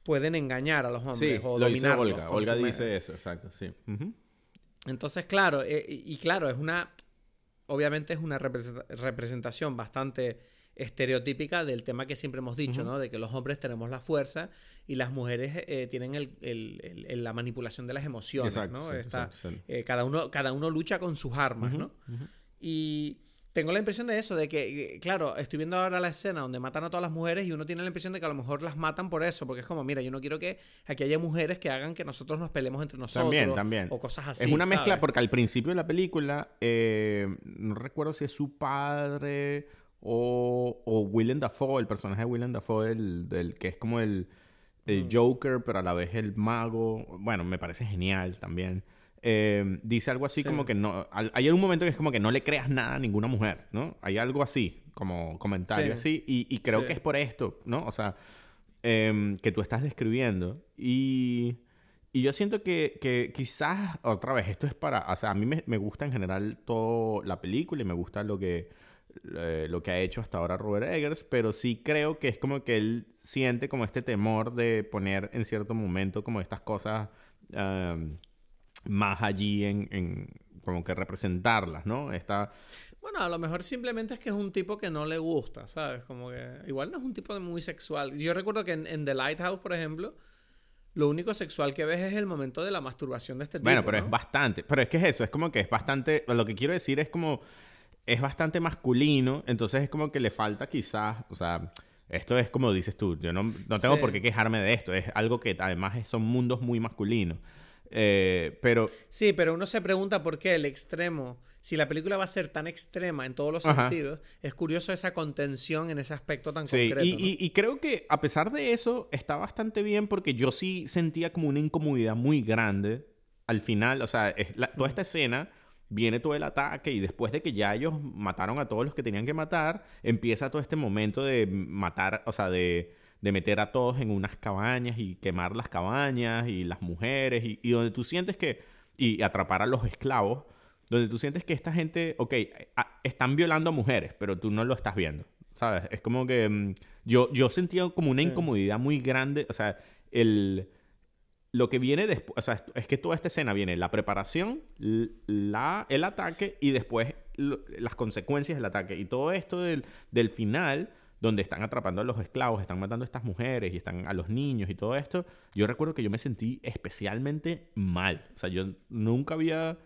pueden engañar a los hombres o lo dice Olga. Olga dice eso, exacto, sí. Entonces, claro, eh, y, claro, es una. Obviamente es una representación bastante estereotípica del tema que siempre hemos dicho, ¿no? De que los hombres tenemos la fuerza y las mujeres eh, tienen el, la manipulación de las emociones, ¿no? Eh, cada, uno, cada uno lucha con sus armas, ¿no? Y tengo la impresión de eso, de que, claro, estoy viendo ahora la escena donde matan a todas las mujeres y uno tiene la impresión de que a lo mejor las matan por eso, porque es como, mira, yo no quiero que aquí haya mujeres que hagan que nosotros nos peleemos entre nosotros. También, también. O cosas así. Es una mezcla, porque al principio de la película, eh, no recuerdo si es su padre o, o Willem Dafoe, el personaje de Willem Dafoe, el, del, que es como el, el mm. Joker, pero a la vez el mago. Bueno, me parece genial también. Em, dice algo así como que no. Hay un momento que es como que no le creas nada a ninguna mujer, ¿no? Hay algo así, como comentario así. Y, creo que es por esto, ¿no? O sea, em, que tú estás describiendo. Y, y yo siento que, que, quizás, otra vez, esto es para. O sea, a mí me, me gusta en general toda la película y me gusta lo que. Eh, lo que ha hecho hasta ahora Robert Eggers, pero sí creo que es como que él siente como este temor de poner en cierto momento como estas cosas em, más allí en, en como que representarlas, ¿no? Está... Bueno, a lo mejor simplemente es que es un tipo que no le gusta, ¿sabes? Como que igual no es un tipo muy sexual. Yo recuerdo que en, The Lighthouse, por ejemplo, lo único sexual que ves es el momento de la masturbación de este tipo. Bueno, pero es bastante. Pero es que es eso, es como que es bastante. Lo que quiero decir es como. Es bastante masculino, entonces es como que le falta quizás. O sea, esto es como dices tú, yo no, no tengo por qué quejarme de esto. Es algo que además son mundos muy masculinos. Eh, pero... Sí, pero uno se pregunta por qué el extremo, si la película va a ser tan extrema en todos los sentidos, es curioso esa contención en ese aspecto tan concreto. Y, y, creo que a pesar de eso está bastante bien porque yo sí sentía como una incomodidad muy grande al final, o sea, toda esta escena viene todo el ataque y después de que ya ellos mataron a todos los que tenían que matar, empieza todo este momento de matar, o sea, de de meter a todos en unas cabañas y quemar las cabañas y las mujeres y, donde tú sientes que, y atrapar a los esclavos, donde tú sientes que esta gente, ok, están violando a mujeres, pero tú no lo estás viendo, ¿sabes? Es como que mm, yo, yo sentía como una incomodidad muy grande, o sea, el... Lo que viene después, o sea, es que toda esta escena viene la preparación, la, el ataque y después las consecuencias del ataque. Y todo esto del, del final, donde están atrapando a los esclavos, están matando a estas mujeres y están a los niños y todo esto, yo recuerdo que yo me sentí especialmente mal. O sea, yo nunca había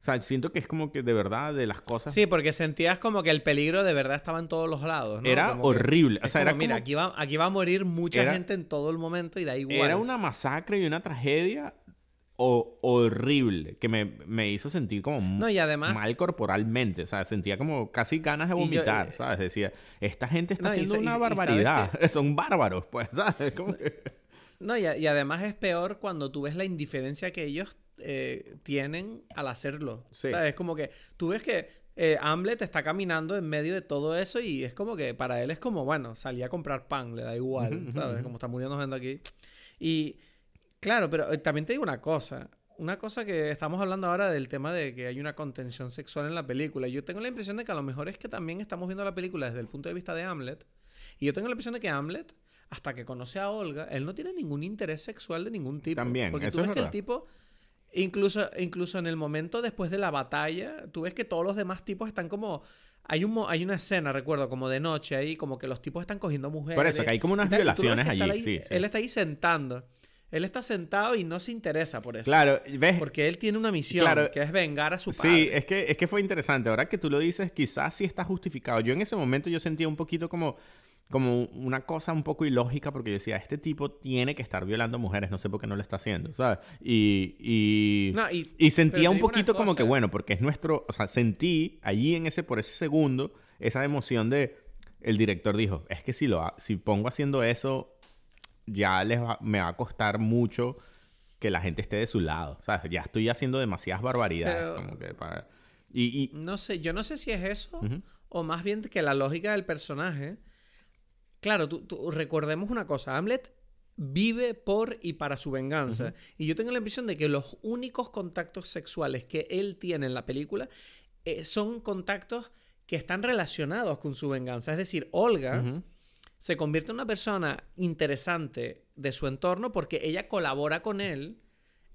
O sea, siento que es como que de verdad de las cosas. Sí, porque sentías como que el peligro de verdad estaba en todos los lados. ¿no? Era horrible. o sea, era mira, aquí va, aquí va a morir mucha gente en todo el momento y da igual. Era una masacre y una tragedia horrible que me, hizo sentir como no, y además, mal corporalmente. O sea, sentía como casi ganas de vomitar, eh, ¿sabes? Decía, esta gente está haciendo una barbaridad. Son bárbaros, pues, ¿sabes? No, y, y, además es peor cuando tú ves la indiferencia que ellos eh, tienen al hacerlo. Es como que tú ves que eh, Hamlet está caminando en medio de todo eso y es como que para él es como, bueno, salí a comprar pan, le da igual, ¿sabes? Como está muriendo gente aquí. Y claro, pero eh, también te digo una cosa. Una cosa que estamos hablando ahora del tema de que hay una contención sexual en la película. Yo tengo la impresión de que a lo mejor es que también estamos viendo la película desde el punto de vista de Hamlet. Y yo tengo la impresión de que Hamlet, hasta que conoce a Olga, él no tiene ningún interés sexual de ningún tipo. También, porque tú ves que el tipo Incluso, incluso en el momento después de la batalla, tú ves que todos los demás tipos están como... Hay, un, hay una escena, recuerdo, como de noche ahí, como que los tipos están cogiendo mujeres. Por eso, que hay como unas violaciones allí. sí, Él está ahí sentando. Él está sentado y no se interesa por eso. Claro, ¿ves? Porque él tiene una misión, que es vengar a su padre. Sí, es que, es que fue interesante. Ahora que tú lo dices, quizás sí está justificado. Yo en ese momento yo sentía un poquito como como una cosa un poco ilógica porque yo decía, este tipo tiene que estar violando mujeres, no sé por qué no lo está haciendo, ¿sabes? Y, y, sentía un poquito como que, bueno, porque es nuestro, o sea, sentí allí en ese, por ese segundo, esa emoción de, el director dijo, es que si, lo, si pongo haciendo eso, ya les me va a costar mucho que la gente esté de su lado, ¿sabes? Ya estoy haciendo demasiadas barbaridades. como que y, No sé, yo no sé si es eso o más bien que la lógica del personaje Claro, tú, recordemos una cosa, Hamlet vive por y para su venganza. Y yo tengo la impresión de que los únicos contactos sexuales que él tiene en la película eh, son contactos que están relacionados con su venganza. Es decir, Olga se convierte en una persona interesante de su entorno porque ella colabora con él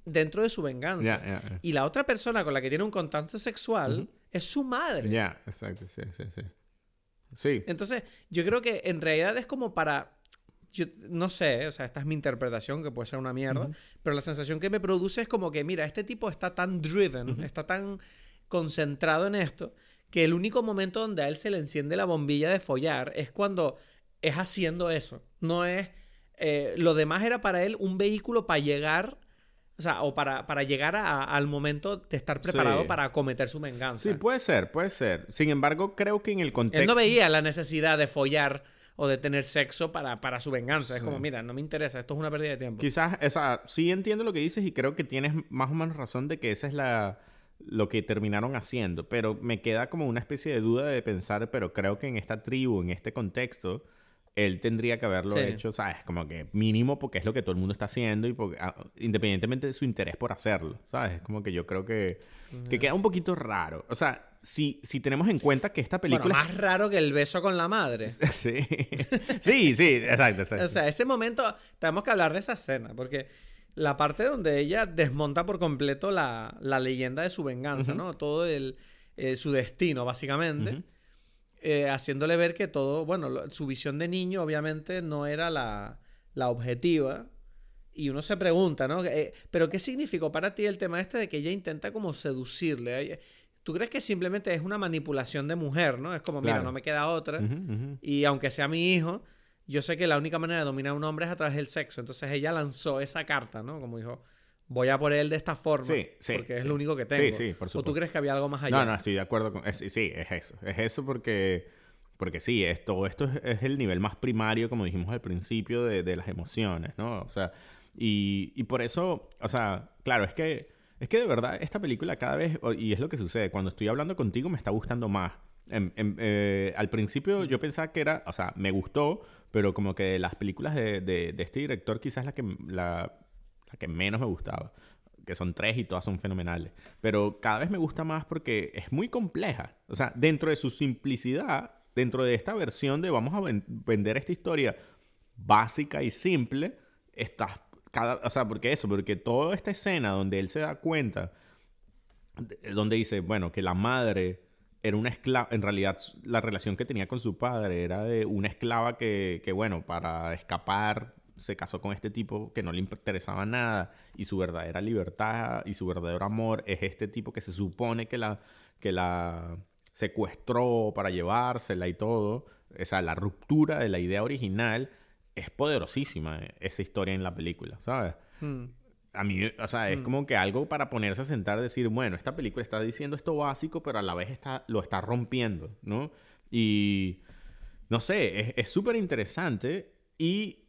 dentro de su venganza. Y la otra persona con la que tiene un contacto sexual es su madre. Ya, exacto, sí, sí, sí. Sí. Entonces, yo creo que en realidad es como para. Yo no sé, o sea, esta es mi interpretación, que puede ser una mierda, pero la sensación que me produce es como que, mira, este tipo está tan driven, está tan concentrado en esto, que el único momento donde a él se le enciende la bombilla de follar es cuando es haciendo eso. No es. Eh, lo demás era para él un vehículo para llegar o sea, o para, para llegar al momento de estar preparado para cometer su venganza. Sí, puede ser, puede ser. Sin embargo, creo que en el contexto... Él no veía la necesidad de follar o de tener sexo para, para su venganza. Es como, mira, no me interesa, esto es una pérdida de tiempo. Quizás, o sea, sí entiendo lo que dices y creo que tienes más o menos razón de que esa es la lo que terminaron haciendo, pero me queda como una especie de duda de pensar, pero creo que en esta tribu, en este contexto, él tendría que haberlo hecho, ¿sabes? Como que mínimo porque es lo que todo el mundo está haciendo y porque, ah, independientemente de su interés por hacerlo, ¿sabes? Como que yo creo que, que queda un poquito raro. O sea, si, si tenemos en cuenta que esta película... Bueno, más raro que el beso con la madre. sí. sí, sí, exacto, exacto. O sea, ese momento, tenemos que hablar de esa escena, porque la parte donde ella desmonta por completo la, leyenda de su venganza, ¿no? Todo el, eh, su destino, básicamente. Eh, haciéndole ver que todo, bueno, su visión de niño obviamente no era la, objetiva. Y uno se pregunta, ¿no? Eh, Pero ¿qué significó para ti el tema este de que ella intenta como seducirle? ¿Tú crees que simplemente es una manipulación de mujer, ¿no? Es como, mira, no me queda otra. Y aunque sea mi hijo, yo sé que la única manera de dominar a un hombre es a través del sexo. Entonces ella lanzó esa carta, ¿no? Como dijo, voy a por él de esta forma. Sí, sí, porque es lo único que tengo. Sí, sí, por supuesto. ¿O tú crees que había algo más allá? No, no, estoy de acuerdo con... sí, es eso. Es eso porque... Porque sí, esto, esto es, el nivel más primario, como dijimos al principio, de, de las emociones, ¿no? O sea, y, y, por eso, o sea, claro, es que, es que de verdad esta película cada vez, y es lo que sucede, cuando estoy hablando contigo me está gustando más. Eh, al principio yo pensaba que era, o sea, me gustó, pero como que las películas de, de, de este director quizás la que, la, la que menos me gustaba, que son tres y todas son fenomenales. Pero cada vez me gusta más porque es muy compleja. O sea, dentro de su simplicidad, dentro de esta versión de vamos a vender esta historia básica y simple, está cada, o sea, porque eso, porque toda esta escena donde él se da cuenta, donde dice, bueno, que la madre era una esclava, en realidad la relación que tenía con su padre era de una esclava que, que bueno, para escapar se casó con este tipo que no le interesaba nada y su verdadera libertad y su verdadero amor es este tipo que se supone que la, que la secuestró para llevársela y todo. O sea, la ruptura de la idea original es poderosísima eh, esa historia en la película, ¿sabes? Hmm. A mí, o sea, es hmm. como que algo para ponerse a sentar y decir, bueno, esta película está diciendo esto básico, pero a la vez está, lo está rompiendo, ¿no? Y, no sé, es súper interesante y,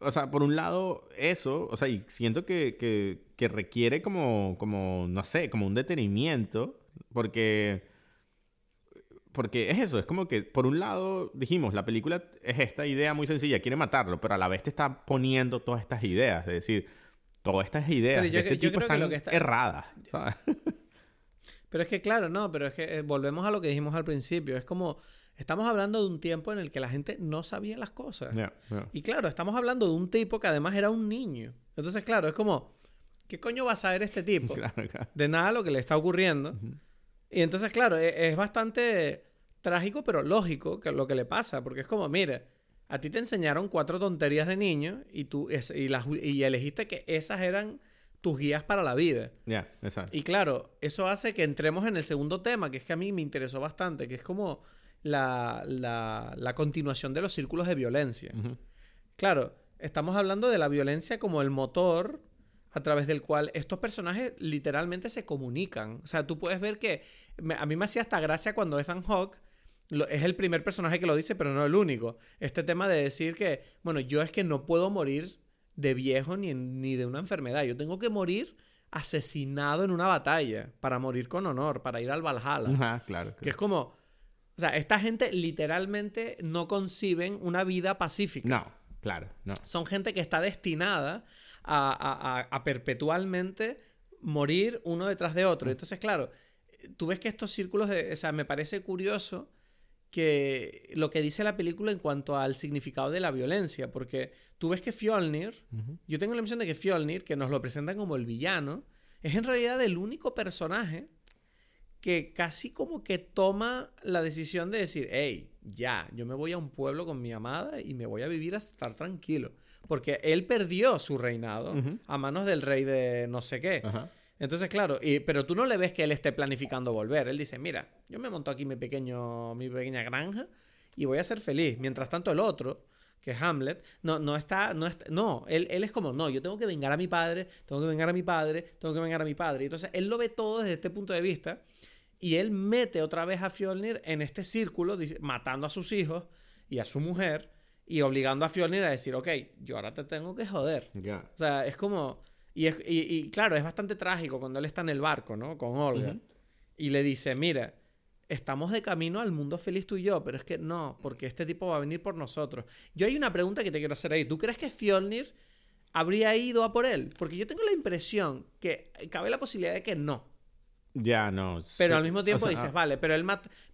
o sea, por un lado, eso, o sea, y siento que, que, que requiere como, como, no sé, como un detenimiento, porque porque es eso, es como que por un lado dijimos, la película es esta idea muy sencilla, quiere matarlo, pero a la vez te está poniendo todas estas ideas, es decir, todas estas ideas de este tipo están erradas, Pero es que claro, no, pero es que eh, volvemos a lo que dijimos al principio, es como estamos hablando de un tiempo en el que la gente no sabía las cosas. Y claro, estamos hablando de un tipo que además era un niño. Entonces, claro, es como ¿qué coño va a saber este tipo? De nada lo que le está ocurriendo. Y entonces, claro, e, es, bastante trágico, pero lógico que lo que le pasa, porque es como, mire, a ti te enseñaron cuatro tonterías de niño y tú y, las, y elegiste que esas eran tus guías para la vida. Ya, exacto. Y claro, eso hace que entremos en el segundo tema, que es que a mí me interesó bastante, que es como la, la, la continuación de los círculos de violencia. Claro, estamos hablando de la violencia como el motor a través del cual estos personajes literalmente se comunican. O sea, tú puedes ver que a mí me hacía hasta gracia cuando Ethan Hawke es el primer personaje que lo dice, pero no el único. Este tema de decir que, bueno, yo es que no puedo morir de viejo ni, ni de una enfermedad. Yo tengo que morir asesinado en una batalla para morir con honor, para ir al Valhalla. Ajá, claro, Que es como, o sea, esta gente literalmente no conciben una vida pacífica. No, claro, no. Son gente que está destinada a, perpetualmente morir uno detrás de otro. Entonces, claro, tú ves que estos círculos de... O sea, me parece curioso que lo que dice la película en cuanto al significado de la violencia, porque tú ves que Fjolnir, yo tengo la impresión de que Fjolnir, que nos lo presentan como el villano, es en realidad el único personaje que casi como que toma la decisión de decir, hey, ya, yo me voy a un pueblo con mi amada y me voy a vivir a estar tranquilo. Porque él perdió su reinado a manos del rey de no sé qué. Entonces, claro, y, pero tú no le ves que él esté planificando volver. Él dice, mira, yo me monto aquí mi, pequeño, mi pequeña granja y voy a ser feliz. Mientras tanto, el otro, que es Hamlet, no, no está, no, está, no él, él es como, no, yo tengo que vengar a mi padre, tengo que vengar a mi padre, tengo que vengar a mi padre. Entonces, él lo ve todo desde este punto de vista y él mete otra vez a Fjolnir en este círculo, matando a sus hijos y a su mujer y obligando a Fjolnir a decir, ok, yo ahora te tengo que joder. O sea, es como... Y, y, claro, es bastante trágico cuando él está en el barco, ¿no? Con Olga. Y le dice, mira, estamos de camino al mundo feliz tú y yo, pero es que no, porque este tipo va a venir por nosotros. Yo hay una pregunta que te quiero hacer ahí. ¿Tú crees que Fjolnir habría ido a por él? Porque yo tengo la impresión que cabe la posibilidad de que no. Ya, no. Pero al mismo tiempo dices, ah. vale, pero él,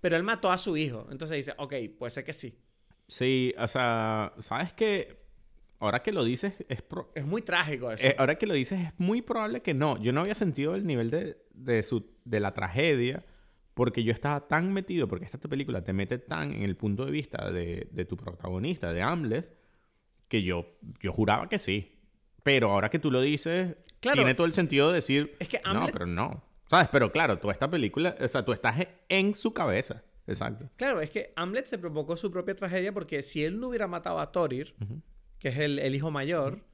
pero él mató a su hijo. Entonces dice, ok, puede ser que sí. Sí, o sea, ¿sabes qué? Ahora que lo dices, es... Es muy trágico eso. Eh, ahora que lo dices, es muy probable que no. Yo no había sentido el nivel de, de, su, de la tragedia porque yo estaba tan metido, porque esta película te mete tan en el punto de vista de, de tu protagonista, de Hamlet, que yo, yo juraba que sí. Pero ahora que tú lo dices, tiene todo el sentido de decir, es que no, pero no. ¿Sabes? Pero claro, toda esta película, o sea, tú estás en su cabeza. Exacto. Claro, es que Hamlet se provocó su propia tragedia porque si él no hubiera matado a Thorir, que es el, hijo mayor,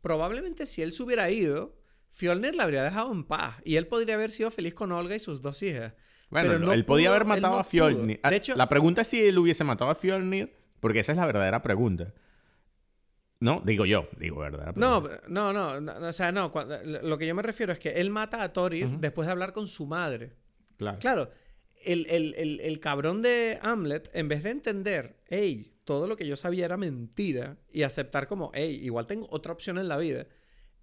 probablemente si él se hubiera ido, Fjolnir la habría dejado en paz y él podría haber sido feliz con Olga y sus dos hijas. Bueno, él podía haber matado a Fjolnir. De hecho, la pregunta es si él hubiese matado a Fjolnir, porque esa es la verdadera pregunta. No, digo yo, digo verdad. No, no, no, o sea, no, lo que yo me refiero es que él mata a Thorir después de hablar con su madre. Claro. Claro, el, cabrón de Hamlet, en vez de entender, hey, todo lo que yo sabía era mentira, y aceptar como, hey, igual tengo otra opción en la vida,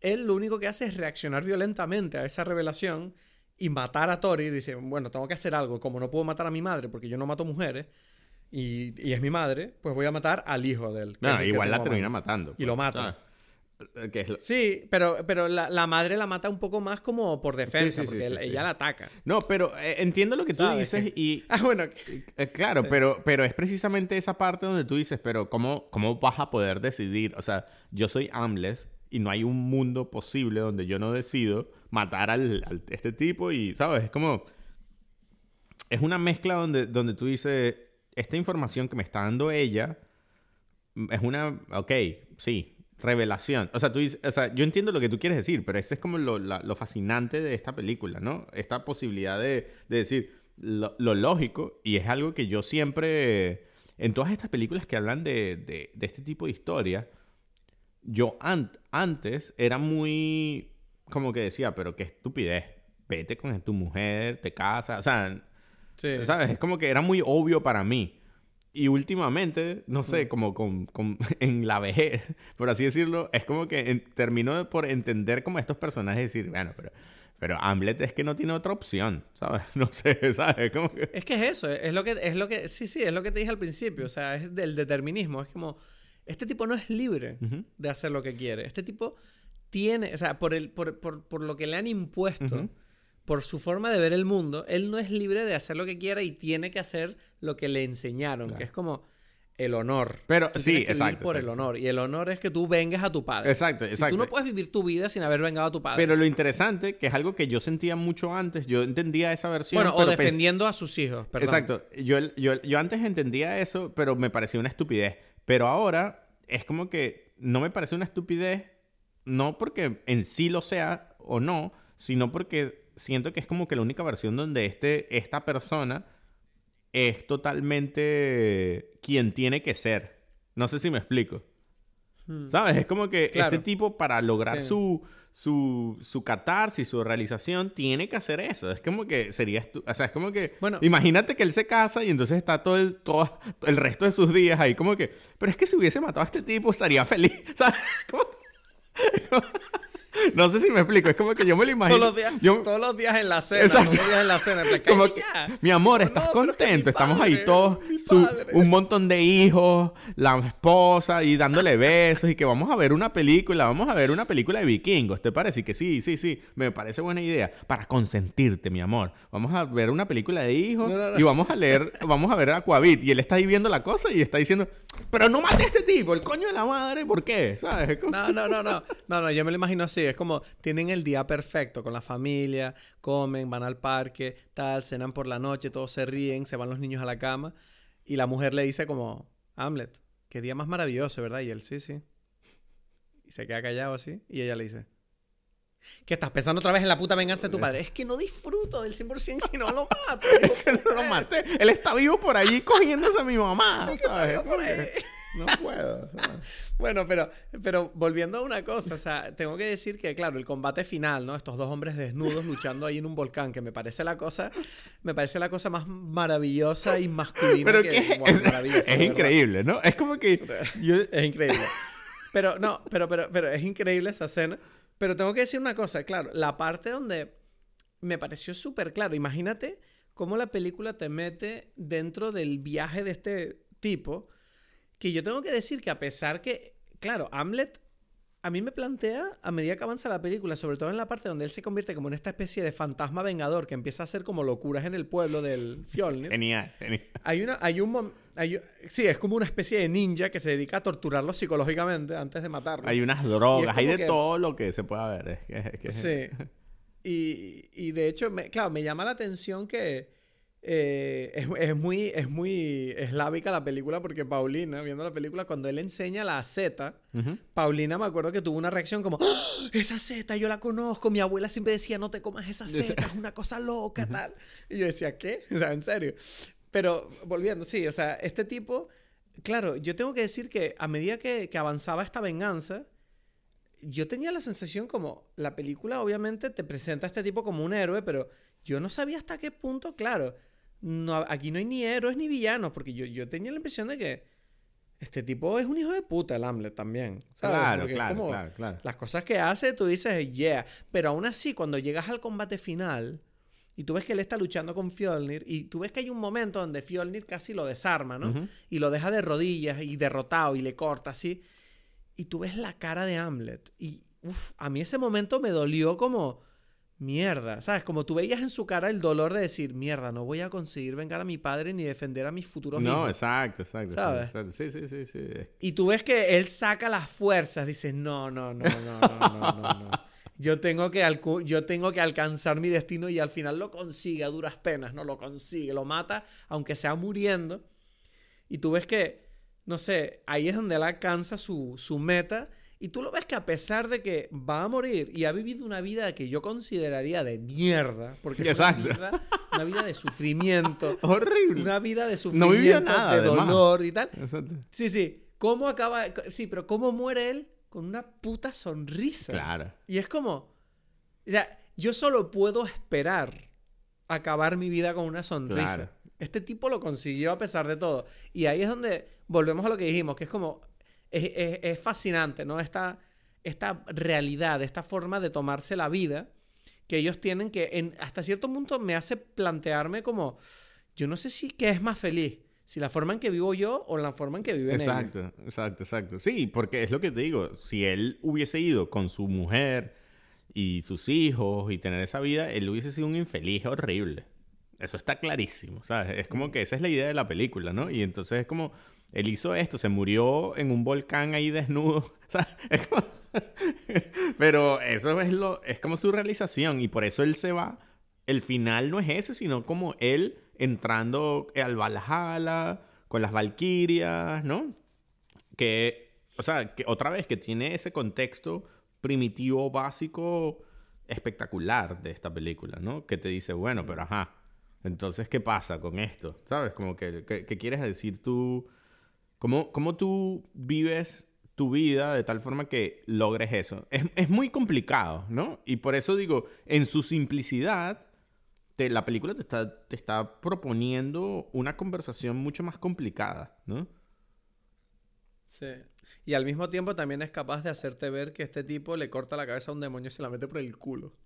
él lo único que hace es reaccionar violentamente a esa revelación y matar a Tori. Y dice, bueno, tengo que hacer algo. Como no puedo matar a mi madre porque yo no mato mujeres, y, es mi madre, pues voy a matar al hijo de él. No, igual la termina matando. Y lo pues, mata. Eh, sí, pero, pero la, madre la mata un poco más como por defensa, porque ella la ataca. No, pero eh, entiendo lo que tú dices y... Ah, bueno. Eh, claro, pero, pero es precisamente esa parte donde tú dices, pero ¿cómo, ¿cómo vas a poder decidir? O sea, yo soy Amles y no hay un mundo posible donde yo no decido matar al, a este tipo y, ¿sabes? Es como... Es una mezcla donde, donde tú dices, esta información que me está dando ella es una... Ok, sí, revelación. O sea, tú dices, o sea, yo entiendo lo que tú quieres decir, pero ese es como lo, lo fascinante de esta película, ¿no? Esta posibilidad de, de decir lo, lo, lógico, y es algo que yo siempre, en todas estas películas que hablan de, de, de este tipo de historia, yo antes era muy, como que decía, pero qué estupidez, vete con tu mujer, te casas, o sea, ¿sabes? Es como que era muy obvio para mí. Y últimamente, no sé, como con, con, en la vejez, por así decirlo, es como que termino por entender como estos personajes decir, bueno, pero, pero Hamlet es que no tiene otra opción, ¿sabes? No sé, ¿sabes? Como que... Es que es eso, es lo que, es lo que, sí, sí, es lo que te dije al principio, o sea, es del determinismo, es como, este tipo no es libre de hacer lo que quiere, este tipo tiene, o sea, por, el, por, por, por lo que le han impuesto por su forma de ver el mundo, él no es libre de hacer lo que quiera y tiene que hacer lo que le enseñaron, que es como el honor. Pero sí, exacto. por el honor. Y el honor es que tú vengas a tu padre. Exacto, exacto. Si tú no puedes vivir tu vida sin haber vengado a tu padre. Pero lo interesante, que es algo que yo sentía mucho antes, yo entendía esa versión. Bueno, o defendiendo a sus hijos, perdón. Exacto. Yo, yo, yo antes entendía eso, pero me parecía una estupidez. Pero ahora es como que no me parece una estupidez, no porque en sí lo sea o no, sino porque siento que es como que la única versión donde este, esta persona es totalmente quien tiene que ser. No sé si me explico. Hmm. ¿Sabes? Es como que este tipo para lograr su, su, su catarsis, su realización, tiene que hacer eso. Es como que sería... O sea, es como que... Bueno, imagínate que él se casa y entonces está todo el, todo el resto de sus días ahí como que... Pero es que si hubiese matado a este tipo estaría feliz. ¿Sabes? No sé si me explico, es como que yo me lo imagino. Todos los días, todos los días en la cena, todos los días en la cena. como que, mi amor, ¿estás contento? Estamos ahí todos, un montón de hijos, la esposa y dándole besos y que vamos a ver una película, vamos a ver una película de vikingos, ¿te parece? Que sí, sí, sí, me parece buena idea. Para consentirte, mi amor. Vamos a ver una película de hijos y vamos a leer, vamos a ver Aquavit. Y él está ahí viendo la cosa y está diciendo, pero no mate a este tipo, el coño de la madre, ¿por qué? ¿Sabes? No, no, no, no, no, no, yo me lo imagino así es como tienen el día perfecto con la familia, comen, van al parque, tal, cenan por la noche, todos se ríen, se van los niños a la cama y la mujer le dice como, Hamlet, qué día más maravilloso, ¿verdad? Y él, sí, sí. Y se queda callado así y ella le dice, ¿Qué estás pensando otra vez en la puta venganza de tu padre? Es que no disfruto del 100% si no lo mato. no lo maté. Él está vivo por allí cogiéndose a mi mamá. ¿sabes? No puedo. bueno, pero, pero volviendo a una cosa, o sea, tengo que decir que, claro, el combate final, ¿no? Estos dos hombres desnudos luchando ahí en un volcán, que me parece la cosa, me parece la cosa más maravillosa y masculina pero que, es, es, increíble, ¿no? Es como que es increíble. Pero no, pero, pero, pero es increíble esa escena. Pero tengo que decir una cosa, claro, la parte donde me pareció súper claro. Imagínate cómo la película te mete dentro del viaje de este tipo que yo tengo que decir que a pesar que, claro, Hamlet a mí me plantea, a medida que avanza la película, sobre todo en la parte donde él se convierte como en esta especie de fantasma vengador que empieza a hacer como locuras en el pueblo del Fjolnir. Genial, genial. Hay, una, hay un Sí, es como una especie de ninja que se dedica a torturarlo psicológicamente antes de matarlo. Hay unas drogas, hay de todo lo que se pueda ver. Sí. Y, y de hecho, claro, me llama la atención que eh, es, muy, es muy eslábica la película porque Paulina, viendo la película, cuando él enseña la Z, Paulina me acuerdo que tuvo una reacción como, ¡Ah! esa Z, yo la conozco, mi abuela siempre decía, no te comas esa Z, es una cosa loca, tal. Y yo decía, ¿qué? O sea, en serio. Pero volviendo, sí, o sea, este tipo, claro, yo tengo que decir que a medida que, que avanzaba esta venganza, yo tenía la sensación como, la película obviamente te presenta a este tipo como un héroe, pero yo no sabía hasta qué punto, claro, no, aquí no hay ni héroes ni villanos, porque yo, yo tenía la impresión de que este tipo es un hijo de puta, el Hamlet también. Claro, claro, claro, Las cosas que hace, tú dices, yeah. Pero aún así, cuando llegas al combate final y tú ves que él está luchando con Fjolnir y tú ves que hay un momento donde Fjolnir casi lo desarma, ¿no? Y lo deja de rodillas y derrotado y le corta así. y tú ves la cara de Hamlet. Y uf, a mí ese momento me dolió como mierda, ¿sabes? Como tú veías en su cara el dolor de decir, mierda, no voy a conseguir vengar a mi padre ni defender a mis futuros hijos. No, exacto, exacto. ¿Sabes? Sí, sí, sí, sí. Y tú ves que él saca las fuerzas, dices, no, no, no, no, no, no, no. no. Yo tengo, que yo tengo que alcanzar mi destino y al final lo consigue a duras penas, ¿no? Lo consigue, lo mata, aunque sea muriendo. Y tú ves que, no sé, ahí es donde él alcanza su, su meta y tú lo ves que a pesar de que va a morir y ha vivido una vida que yo consideraría de mierda, porque es una, una vida de sufrimiento. Horrible. Una vida de sufrimiento, de dolor y tal. Exacto. Sí, sí. ¿Cómo acaba? Sí, pero ¿cómo muere él? Con una puta sonrisa. Claro. Y es como. O sea, yo solo puedo esperar acabar mi vida con una sonrisa. Este tipo lo consiguió a pesar de todo. Y ahí es donde volvemos a lo que dijimos, que es como es, fascinante, ¿no? Esta, esta realidad, esta forma de tomarse la vida que ellos tienen que en, hasta cierto punto me hace plantearme como, yo no sé si qué es más feliz, si la forma en que vivo yo o la forma en que viven exacto, ellos. Exacto, exacto, exacto. Sí, porque es lo que te digo, si él hubiese ido con su mujer y sus hijos y tener esa vida, él hubiese sido un infeliz horrible. Eso está clarísimo, ¿sabes? Es como que esa es la idea de la película, ¿no? Y entonces es como, él hizo esto, se murió en un volcán ahí desnudo. Pero eso es lo, es como su realización y por eso él se va. El final no es ese, sino como él entrando al Valhalla con las Valquirias, ¿no? Que, o sea, que otra vez que tiene ese contexto primitivo, básico, espectacular de esta película, ¿no? Que te dice, bueno, pero ajá, entonces, ¿qué pasa con esto? ¿Sabes? Como que, ¿qué quieres decir tú? ¿Cómo, ¿Cómo, tú vives tu vida de tal forma que logres eso? Es, es, muy complicado, ¿no? Y por eso digo, en su simplicidad, te, la película te está, te está proponiendo una conversación mucho más complicada, ¿no? Sí. Y al mismo tiempo también es capaz de hacerte ver que este tipo le corta la cabeza a un demonio y se la mete por el culo.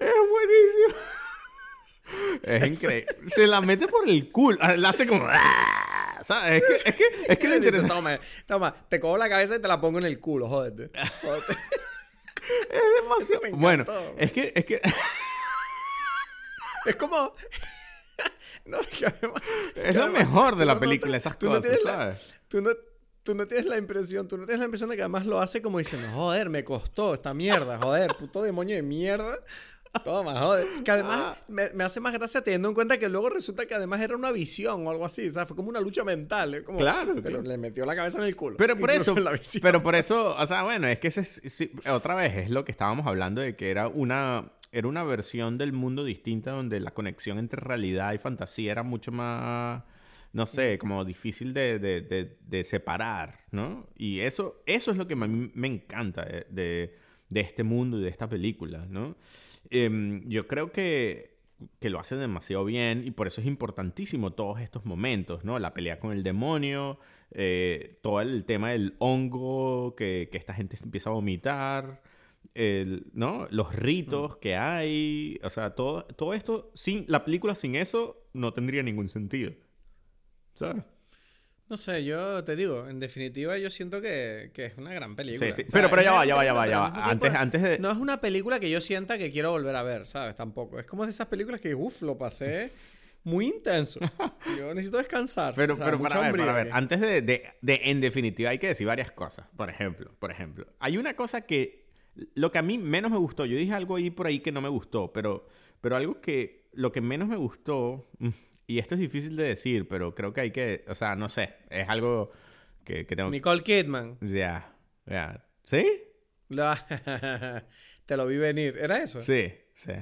es buenísimo. Es increíble. Se la mete por el culo. Ah, la hace como. ¡ah! ¿Sabes? Es que, es que, es que le dice, toma, toma, te cojo la cabeza y te la pongo en el culo, jódete. jódete. Es demasiado. Bueno, es que, es que. es como. no, es que además, es lo mejor de la película, esas cosas, ¿sabes? tú, no, tú no tienes la impresión, tú no tienes la impresión de que además lo hace como diciendo, joder, me costó esta mierda, joder, puto demonio de mierda. Toma, joder. Que además ah. me, me, hace más gracia teniendo en cuenta que luego resulta que además era una visión o algo así. O sea, fue como una lucha mental. Como, claro. Pero le metió la cabeza en el culo. Pero por eso. Pero por eso, o sea, bueno, es que ese, otra vez es lo que estábamos hablando de que era una. Era una versión del mundo distinta donde la conexión entre realidad y fantasía era mucho más no sé, como difícil de, de, de, de, separar, ¿no? Y eso, eso es lo que a mí me encanta de, de, este mundo y de esta película, ¿no? Em, yo creo que, que lo hacen demasiado bien y por eso es importantísimo todos estos momentos, ¿no? La pelea con el demonio, eh, todo el tema del hongo que, que, esta gente empieza a vomitar, ¿no? Los ritos que hay, o sea, todo, todo esto, la película sin eso no tendría ningún sentido, ¿sabes? No sé, yo te digo, en definitiva yo siento que, que es una gran película. Sí, sí. pero, pero ya va, ya va, ya va, ya va. Antes, antes de... No es una película que yo sienta que quiero volver a ver, ¿sabes? Tampoco. Es como de esas películas que, uff, lo pasé muy intenso. Yo necesito descansar. Pero, pero para ver, para ver. Antes de, de, de, en definitiva, hay que decir varias cosas. Por ejemplo, por ejemplo, hay una cosa que, lo que a mí menos me gustó, yo dije algo ahí por ahí que no me gustó, pero, pero algo que, lo que menos me gustó, mm, y esto es difícil de decir, pero creo que hay que, o sea, no sé, es algo que, que tengo... Nicole Kidman. Ya, ya. ¿Sí? Te lo vi venir. ¿Era eso? Sí, sí.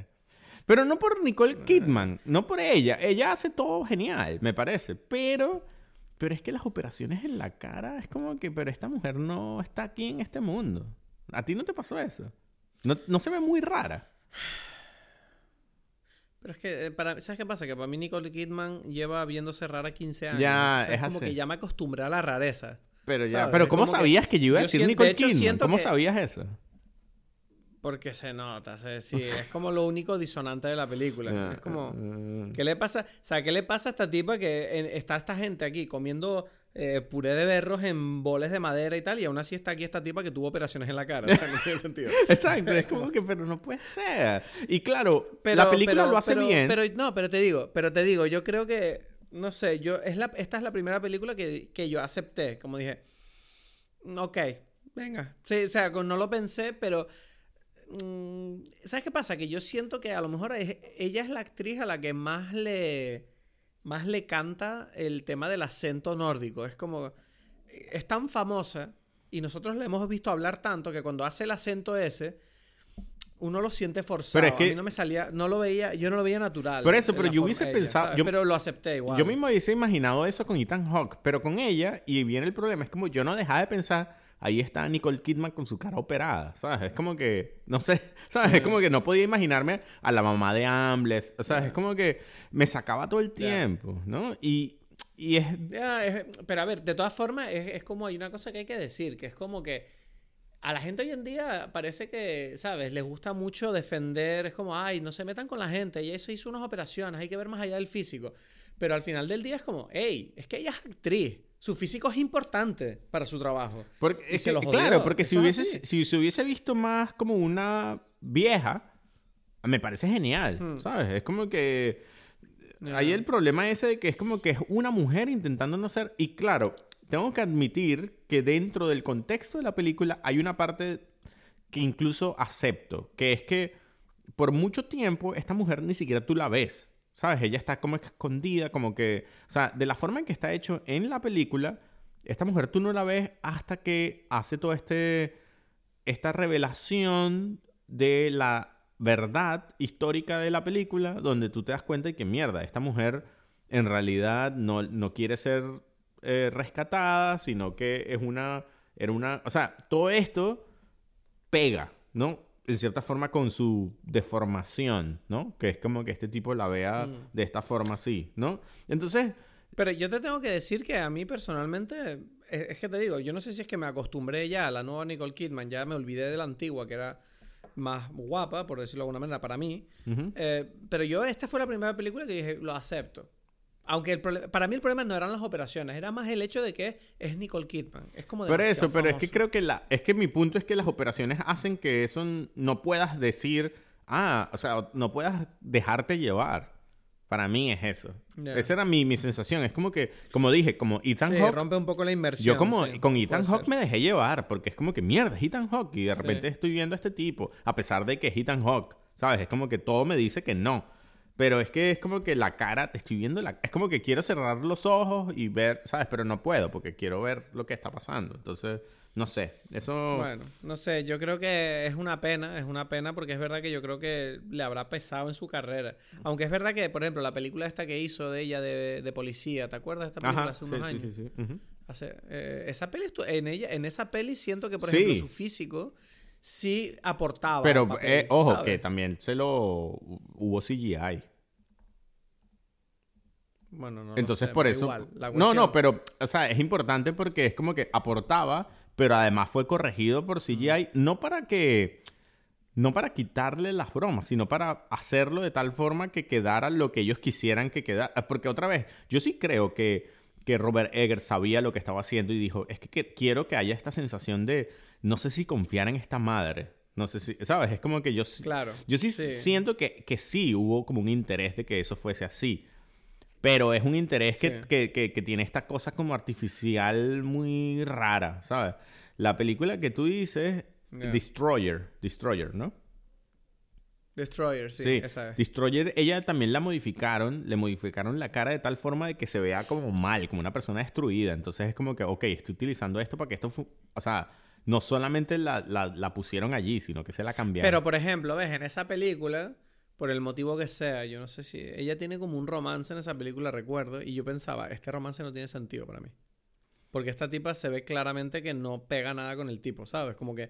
Pero no por Nicole. Kidman, no por ella. Ella hace todo genial, me parece. Pero, pero es que las operaciones en la cara es como que, pero esta mujer no está aquí en este mundo. ¿A ti no te pasó eso? No, no se ve muy rara. Pero es que, eh, para, ¿sabes qué pasa? Que para mí Nicole Kidman lleva viéndose rara 15 años. Ya, es como que ya me acostumbré a la rareza. Pero ya, pero ¿cómo sabías que yo iba a decir Nicole Kidman? ¿Cómo sabías eso? Porque se nota, sí, es como lo único disonante de la película. es como, ¿qué le pasa? O sea, ¿qué le pasa a esta tipa que está esta gente aquí comiendo eh, puré de berros en boles de madera y tal, y aún así está aquí esta tipa que tuvo operaciones en la cara? O sea, no tiene sentido. Exacto, es como que, pero no puede ser. Y claro, la película lo hace bien. Pero, no, pero te digo, pero te digo, yo creo que, no sé, yo, es la, esta es la primera película que, que yo acepté, como dije, ok, venga. Sí, o sea, no lo pensé, pero Mm, ¿Sabes qué pasa? Que yo siento que a lo mejor ella es la actriz a la que más le, más le canta el tema del acento nórdico. Es como. Es tan famosa y nosotros le hemos visto hablar tanto que cuando hace el acento ese. Uno lo siente forzado. Pero es que, a mí no me salía, no lo veía, yo no lo veía natural. Por eso, pero yo hubiese pensado. pero lo acepté igual. Yo mismo hubiese imaginado eso con Ethan Hawke, pero con ella, y viene el problema, es como yo no dejaba de pensar ahí está Nicole Kidman con su cara operada, ¿sabes? Es como que, no sé, ¿sabes? Es como que no podía imaginarme a la mamá de Ambles, ¿sabes? Es como que me sacaba todo el tiempo, ¿no? Y, y es... Pero a ver, de todas formas, es, como hay una cosa que hay que decir, que es como que a la gente hoy en día parece que, ¿sabes? Les gusta mucho defender, es como, ay, no se metan con la gente, y eso hizo unas operaciones, hay que ver más allá del físico. Pero al final del día es como, hey, es que ella es actriz su físico es importante para su trabajo. Porque, claro, porque si, hubiese, si se hubiese visto más como una vieja, me parece genial, hmm. ¿sabes? Es como que... Hay el problema ese de que es como que es una mujer intentando no ser... Y claro, tengo que admitir que dentro del contexto de la película hay una parte que incluso acepto, que es que por mucho tiempo esta mujer ni siquiera tú la ves. ¿Sabes? Ella está como escondida, como que... O sea, de la forma en que está hecho en la película, esta mujer tú no la ves hasta que hace toda este, esta revelación de la verdad histórica de la película, donde tú te das cuenta de que mierda, esta mujer en realidad no, no quiere ser eh, rescatada, sino que es una... Era una... O sea, todo esto pega, ¿no? En cierta forma con su deformación, ¿no? Que es como que este tipo la vea mm. de esta forma así, ¿no? Entonces... Pero yo te tengo que decir que a mí personalmente, es, que te digo, yo no sé si es que me acostumbré ya a la nueva Nicole Kidman, ya me olvidé de la antigua, que era más guapa, por decirlo de alguna manera, para mí. Eh, pero yo, esta fue la primera película que dije, lo acepto. Aunque para mí el problema no eran las operaciones, era más el hecho de que es Nicole Kidman. Es como Pero eso, pero es que creo que la, es que mi punto es que las operaciones hacen que eso no puedas decir, ah, o sea, no puedas dejarte llevar. Para mí es eso. Esa era mi, mi, sensación. Es como que, como dije, como Ethan sí, rompe un poco la inversión. Yo como con Ethan Hawke me dejé llevar porque es como que mierda, es Ethan Hawke y de repente estoy viendo a este tipo a pesar de que es Ethan Hawke, ¿sabes? Es como que todo me dice que no. Pero es que es como que la cara, te estoy viendo la... Es como que quiero cerrar los ojos y ver, ¿sabes? Pero no puedo porque quiero ver lo que está pasando. Entonces, no sé, eso... Bueno, no sé, yo creo que es una pena, es una pena porque es verdad que yo creo que le habrá pesado en su carrera. Aunque es verdad que, por ejemplo, la película esta que hizo de ella de, policía, ¿te acuerdas de esta película hace unos años? Sí, sí, sí. Eh, esa peli, en, ella, en esa peli siento que, por ejemplo, su físico sí aportaba. Pero, eh, ojo, que también se lo... Hubo CGI. Bueno, no Entonces, por eso. No, no, pero, o sea, es importante porque es como que aportaba, pero además fue corregido por CGI, no para que. No para quitarle las bromas, sino para hacerlo de tal forma que quedara lo que ellos quisieran que quedara. Porque otra vez, yo sí creo que, que Robert Eggers sabía lo que estaba haciendo y dijo: Es que, quiero que haya esta sensación de. No sé si confiar en esta madre. No sé si, ¿sabes? Es como que yo, claro, yo sí, siento que, que sí hubo como un interés de que eso fuese así. Pero es un interés que, tiene esta cosa como artificial muy rara, ¿sabes? La película que tú dices, Destroyer, Destroyer, ¿no? Destroyer, sí, esa es. Destroyer, ella también la modificaron, le modificaron la cara de tal forma de que se vea como mal, como una persona destruida. Entonces es como que, ok, estoy utilizando esto para que esto, o sea, no solamente la, la pusieron allí, sino que se la cambiaron. Pero, por ejemplo, ves, en esa película por el motivo que sea, yo no sé si ella tiene como un romance en esa película, recuerdo, y yo pensaba, este romance no tiene sentido para mí. Porque esta tipa se ve claramente que no pega nada con el tipo, ¿sabes? Como que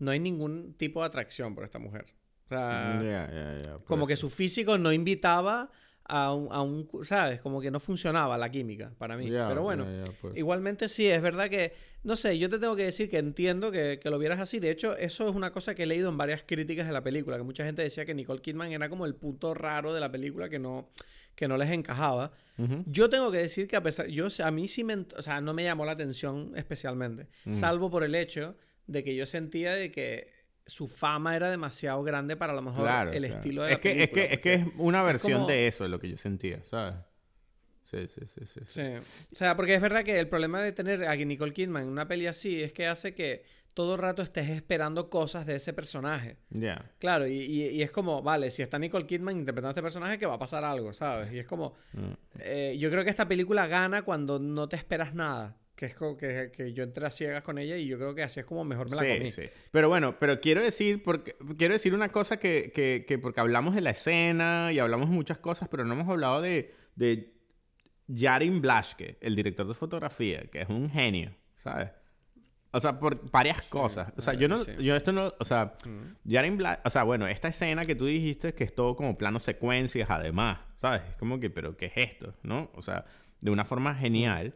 no hay ningún tipo de atracción por esta mujer. O sea, como que su físico no invitaba a un, ¿sabes? Como que no funcionaba la química para mí. Pero bueno, pues. igualmente sí, es verdad que, no sé, yo te tengo que decir que entiendo que, lo vieras así. De hecho, eso es una cosa que he leído en varias críticas de la película, que mucha gente decía que Nicole Kidman era como el punto raro de la película que no, que no les encajaba. Yo tengo que decir que a pesar, yo, a mí sí me, o sea, no me llamó la atención especialmente, mm. salvo por el hecho de que yo sentía de que su fama era demasiado grande para a lo mejor el estilo de es que, Es que, es que es una versión de eso, lo que yo sentía, ¿sabes? Sí, sí, sí, sí, sí. O sea, porque es verdad que el problema de tener a Nicole Kidman en una peli así es que hace que todo el rato estés esperando cosas de ese personaje. Ya. Claro, y, y, es como, vale, si está Nicole Kidman interpretando a este personaje, que va a pasar algo, ¿sabes? Y es como, mm. eh, yo creo que esta película gana cuando no te esperas nada que es como que, que, yo entré a ciegas con ella y yo creo que así es como mejor me la comí. Sí. Pero bueno, pero quiero decir, porque, quiero decir una cosa que, que, que, porque hablamos de la escena y hablamos muchas cosas, pero no hemos hablado de, de Jarin Blaschke, el director de fotografía, que es un genio, ¿sabes? O sea, por varias cosas. O sea, yo no, yo esto no, o sea, Jarin Blaschke, o sea, bueno, esta escena que tú dijiste que es todo como plano secuencias, además, ¿sabes? Es como que, pero ¿qué es esto? ¿No? O sea, de una forma genial.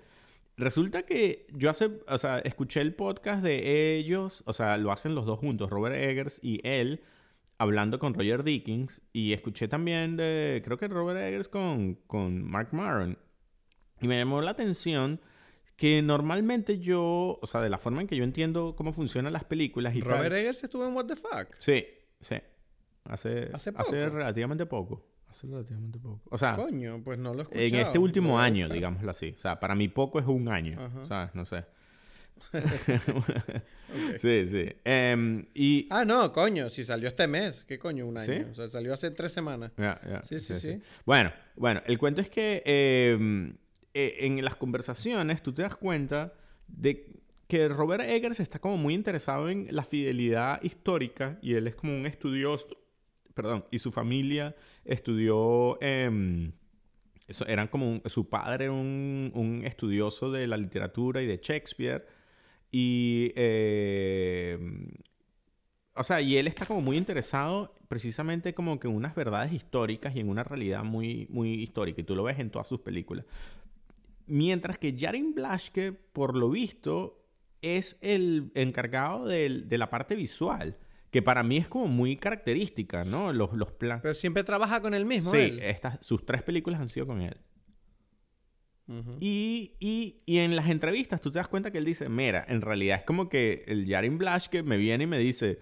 Resulta que yo hace, o sea, escuché el podcast de ellos, o sea, lo hacen los dos juntos, Robert Eggers y él, hablando con Roger Dickens, y escuché también de, creo que Robert Eggers con, con Mark Maron, y me llamó la atención que normalmente yo, o sea, de la forma en que yo entiendo cómo funcionan las películas y Robert Eggers estuvo en What the Fuck. Sí, sí. Hace, ¿Hace, hace relativamente poco. Hace relativamente poco. O sea, Coño, pues no lo he En este último año, digámoslo así. O sea, para mí poco es un año. ¿Sabes? No sé. Sí, sí. Em, y... Ah, no, coño, si salió este mes, ¿qué coño? Un año. O sea, salió hace tres semanas. sí, sí, sí, Bueno, bueno, el cuento es que em, e, en las conversaciones tú te das cuenta de que Robert Eggers está como muy interesado en la fidelidad histórica y él es como un estudioso perdón, y su familia estudió, eh, eso, eran como, su padre era un, estudioso de la literatura y de Shakespeare, y, eh, o sea, y él está como muy interesado precisamente como que en unas verdades históricas y en una realidad muy, muy histórica, y tú lo ves en todas sus películas. Mientras que Jarin Blaschke, por lo visto, es el encargado de la parte visual que para mí es como muy característica, ¿no? Los, los planos. Pero siempre trabaja con él mismo. Sí, Estas, sus tres películas han sido con él. y, y, y, en las entrevistas tú te das cuenta que él dice, mira, en realidad es como que el Jarin Blash que me viene y me dice,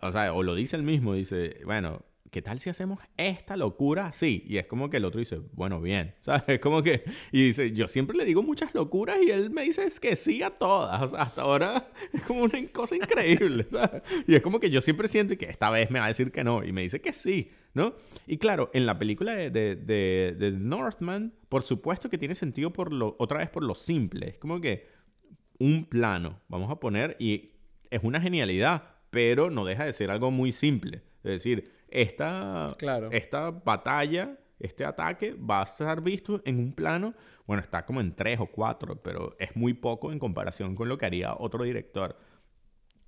o sea, o lo dice él mismo, dice, bueno, ¿qué tal si hacemos esta locura así? Y es como que el otro dice, bueno, bien, ¿sabes? Es como que, y dice, yo siempre le digo muchas locuras y él me dice es que sí a todas. Hasta ahora es como una cosa increíble, ¿sabes? Y es como que yo siempre siento que esta vez me va a decir que no y me dice que sí, ¿no? Y claro, en la película de, de, de, Northman, por supuesto que tiene sentido por lo, otra vez por lo simple. Es como que un plano, vamos a poner, y es una genialidad, pero no deja de ser algo muy simple. Es decir, esta, esta batalla, este ataque va a estar visto en un plano, bueno, está como en tres o cuatro, pero es muy poco en comparación con lo que haría otro director.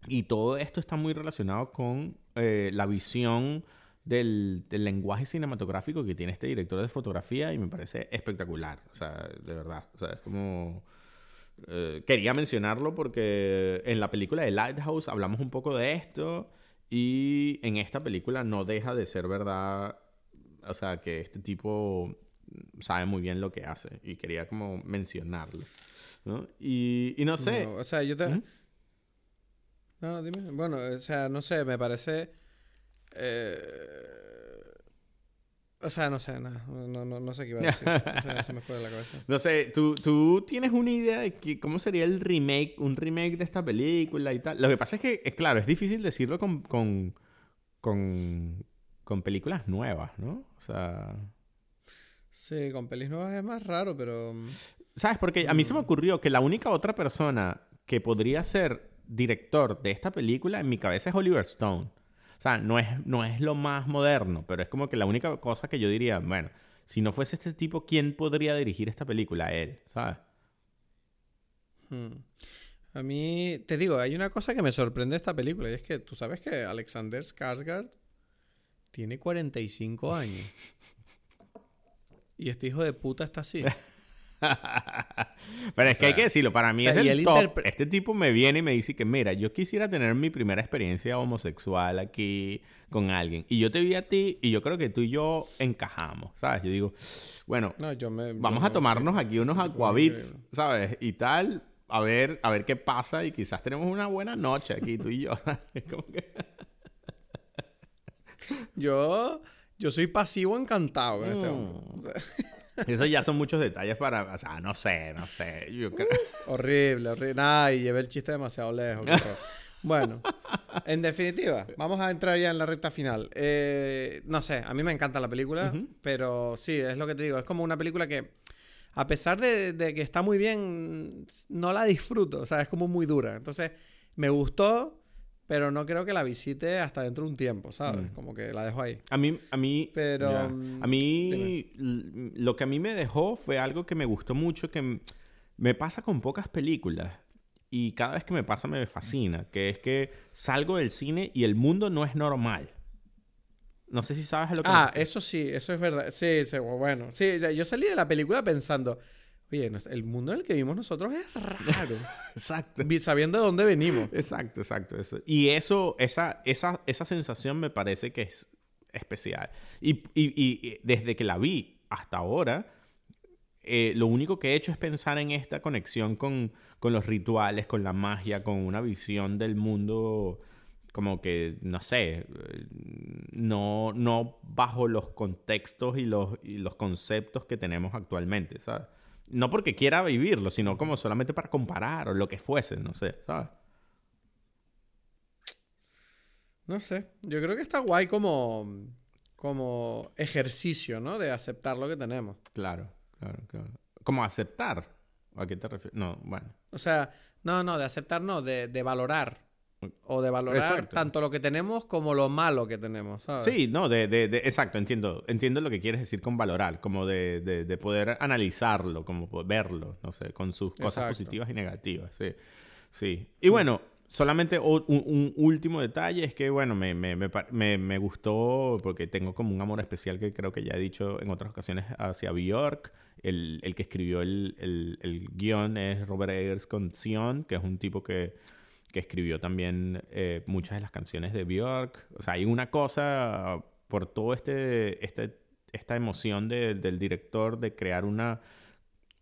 Y todo esto está muy relacionado con eh, la visión del, lenguaje cinematográfico que tiene este director de fotografía y me parece espectacular, o sea, de verdad, o sea, es como... Eh, quería mencionarlo porque en la película de Lighthouse hablamos un poco de esto y en esta película no deja de ser verdad, o sea, que este tipo sabe muy bien lo que hace y quería como mencionarlo, ¿no? Y, y no sé. o sea, yo te... No, dime. Bueno, o sea, no sé, me parece... Eh o sea, no sé, nada. No, no, no, sé qué iba a decir. O sea, se me fue de la cabeza. No sé, ¿tú, ¿tú tienes una idea de que, cómo sería el remake, un remake de esta película y tal? Lo que pasa es que, es claro, es difícil decirlo con, con, con, con películas nuevas, ¿no? O sea... Sí, con pelis nuevas es más raro, pero... Mm, ¿Sabes? Porque a mí se me mm. ocurrió que la única otra persona que podría ser director de esta película en mi cabeza es Oliver Stone. O sea, no es, no es lo más moderno, pero es como que la única cosa que yo diría, bueno, si no fuese este tipo, ¿quién podría dirigir esta película? Él, ¿sabes? Hmm. A mí, te digo, hay una cosa que me sorprende de esta película y es que tú sabes que Alexander Skarsgård tiene 45 años. y este hijo de puta está así. Pero es que hay que decirlo, para mí es el top. Este tipo me viene y me dice que, mira, yo quisiera tener mi primera experiencia homosexual aquí con alguien. Y yo te vi a ti y yo creo que tú y yo encajamos, ¿sabes? Yo digo, bueno, vamos a tomarnos aquí unos aquavits, ¿sabes? Y tal, a ver, a ver qué pasa y quizás tenemos una buena noche aquí tú y yo. yo, yo soy pasivo encantado con este hombre. Eso ya son muchos detalles para. O sea, no sé, no sé. horrible, horrible. Ay, llevé el chiste demasiado lejos. bueno, en definitiva, vamos a entrar ya en la recta final. Eh, no sé, a mí me encanta la película, pero sí, es lo que te digo. Es como una película que, a pesar de, de que está muy bien, no la disfruto. O sea, es como muy dura. Entonces, me gustó pero no creo que la visite hasta dentro de un tiempo, ¿sabes? Mm. Como que la dejo ahí. A mí, a mí, pero mm, a mí, lo que a mí me dejó fue algo que me gustó mucho, que me pasa con pocas películas y cada vez que me pasa me fascina, que es que salgo del cine y el mundo no es normal. No sé si sabes a lo que. Ah, eso sí, eso es verdad. Sí, sí, bueno. Sí, yo salí de la película pensando, Oye, el mundo en el que vivimos nosotros es raro. exacto. Sabiendo de dónde venimos. Exacto, exacto. Eso. Y eso, esa, esa, esa sensación me parece que es especial. Y, y, desde que la vi hasta ahora, eh, lo único que he hecho es pensar en esta conexión con, con los rituales, con la magia, con una visión del mundo como que, no sé, no, no bajo los contextos y los, y los conceptos que tenemos actualmente, ¿sabes? No porque quiera vivirlo, sino como solamente para comparar o lo que fuese, no sé, ¿sabes? No sé. Yo creo que está guay como, como ejercicio, ¿no? De aceptar lo que tenemos. Claro, claro, claro. ¿Cómo aceptar? ¿A qué te refieres? No, bueno. O sea, no, no, de aceptar no, de, de valorar o de valorar tanto lo que tenemos como lo malo que tenemos, ¿sabes? Sí, no, de, de, exacto, entiendo. Entiendo lo que quieres decir con valorar, como de, de poder analizarlo, como verlo, no sé, con sus cosas positivas y negativas, sí. Sí. Y bueno, solamente un, último detalle es que, bueno, me, me, me, me, gustó porque tengo como un amor especial que creo que ya he dicho en otras ocasiones hacia Bjork. El, el que escribió el, el, el guion es Robert Eggers con Sion, que es un tipo que que escribió también eh, muchas de las canciones de Björk. O sea, hay una cosa por todo este, este esta emoción del director de crear una,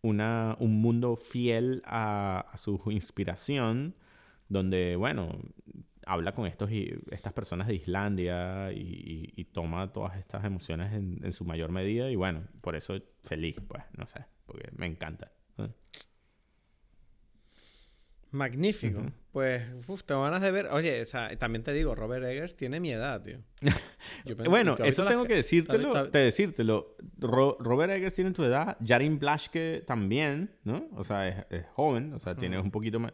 una, un mundo fiel a, su inspiración, donde, bueno, habla con estos, estas personas de Islandia y, toma todas estas emociones en, en, su mayor medida y bueno, por eso feliz, pues, no sé, porque me encanta. Magnífico. Pues, uf, tengo ganas de ver. Oye, o sea, también te digo, Robert Eggers tiene mi edad, tío. bueno, eso tengo que decírtelo. Te decírtelo. Robert Eggers tiene tu edad. Jarin Blaschke también, ¿no? O sea, es, joven, o sea, tiene un poquito más.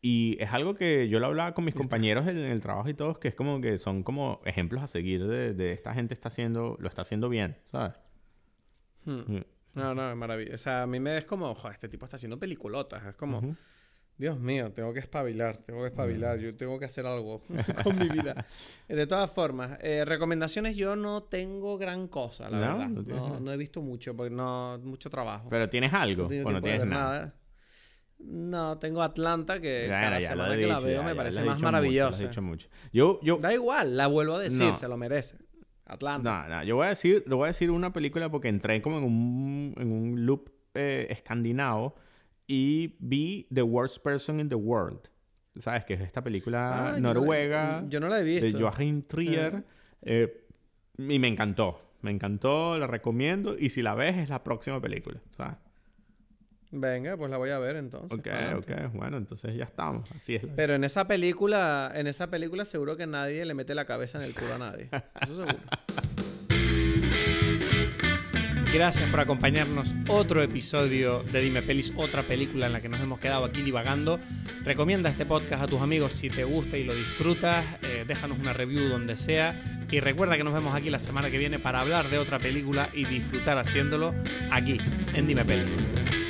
Y es algo que yo lo hablaba con mis compañeros en, el trabajo y todos, que es como que son como ejemplos a seguir de, esta gente está haciendo, lo está haciendo bien, ¿sabes? Hmm. Mm. No, no, es maravilloso. O sea, a mí me es como, ojo, este tipo está haciendo peliculotas. Es como. Dios mío, tengo que espabilar, tengo que espabilar, mm. yo tengo que hacer algo con mi vida. De todas formas, eh, recomendaciones yo no tengo gran cosa, la verdad. No, he visto mucho, porque no, mucho trabajo. Pero tienes algo, no, no tienes nada. No, tengo Atlanta, que cada semana que la veo me parece más maravillosa. Yo, yo... Da igual, la vuelvo a decir, se lo merece. Atlanta. No, no, yo voy a decir, lo voy a decir una película porque entré como en un, en un loop eh, escandinavo y vi The Worst Person in the World. ¿Sabes? Que es esta película ah, noruega. Yo no, la he visto. De Joachim Trier. Eh, y me encantó. Me encantó, la recomiendo. Y si la ves, es la próxima película. ¿Sabes? Venga, pues la voy a ver entonces. Ok, ok. Bueno, entonces ya estamos. Así es. Pero en esa película, en esa película seguro que nadie le mete la cabeza en el culo a nadie. Eso seguro. Gracias por acompañarnos. Otro episodio de Dime Pelis, otra película en la que nos hemos quedado aquí divagando. Recomienda este podcast a tus amigos si te gusta y lo disfrutas. Eh, déjanos una review donde sea. Y recuerda que nos vemos aquí la semana que viene para hablar de otra película y disfrutar haciéndolo aquí, en Dime Pelis.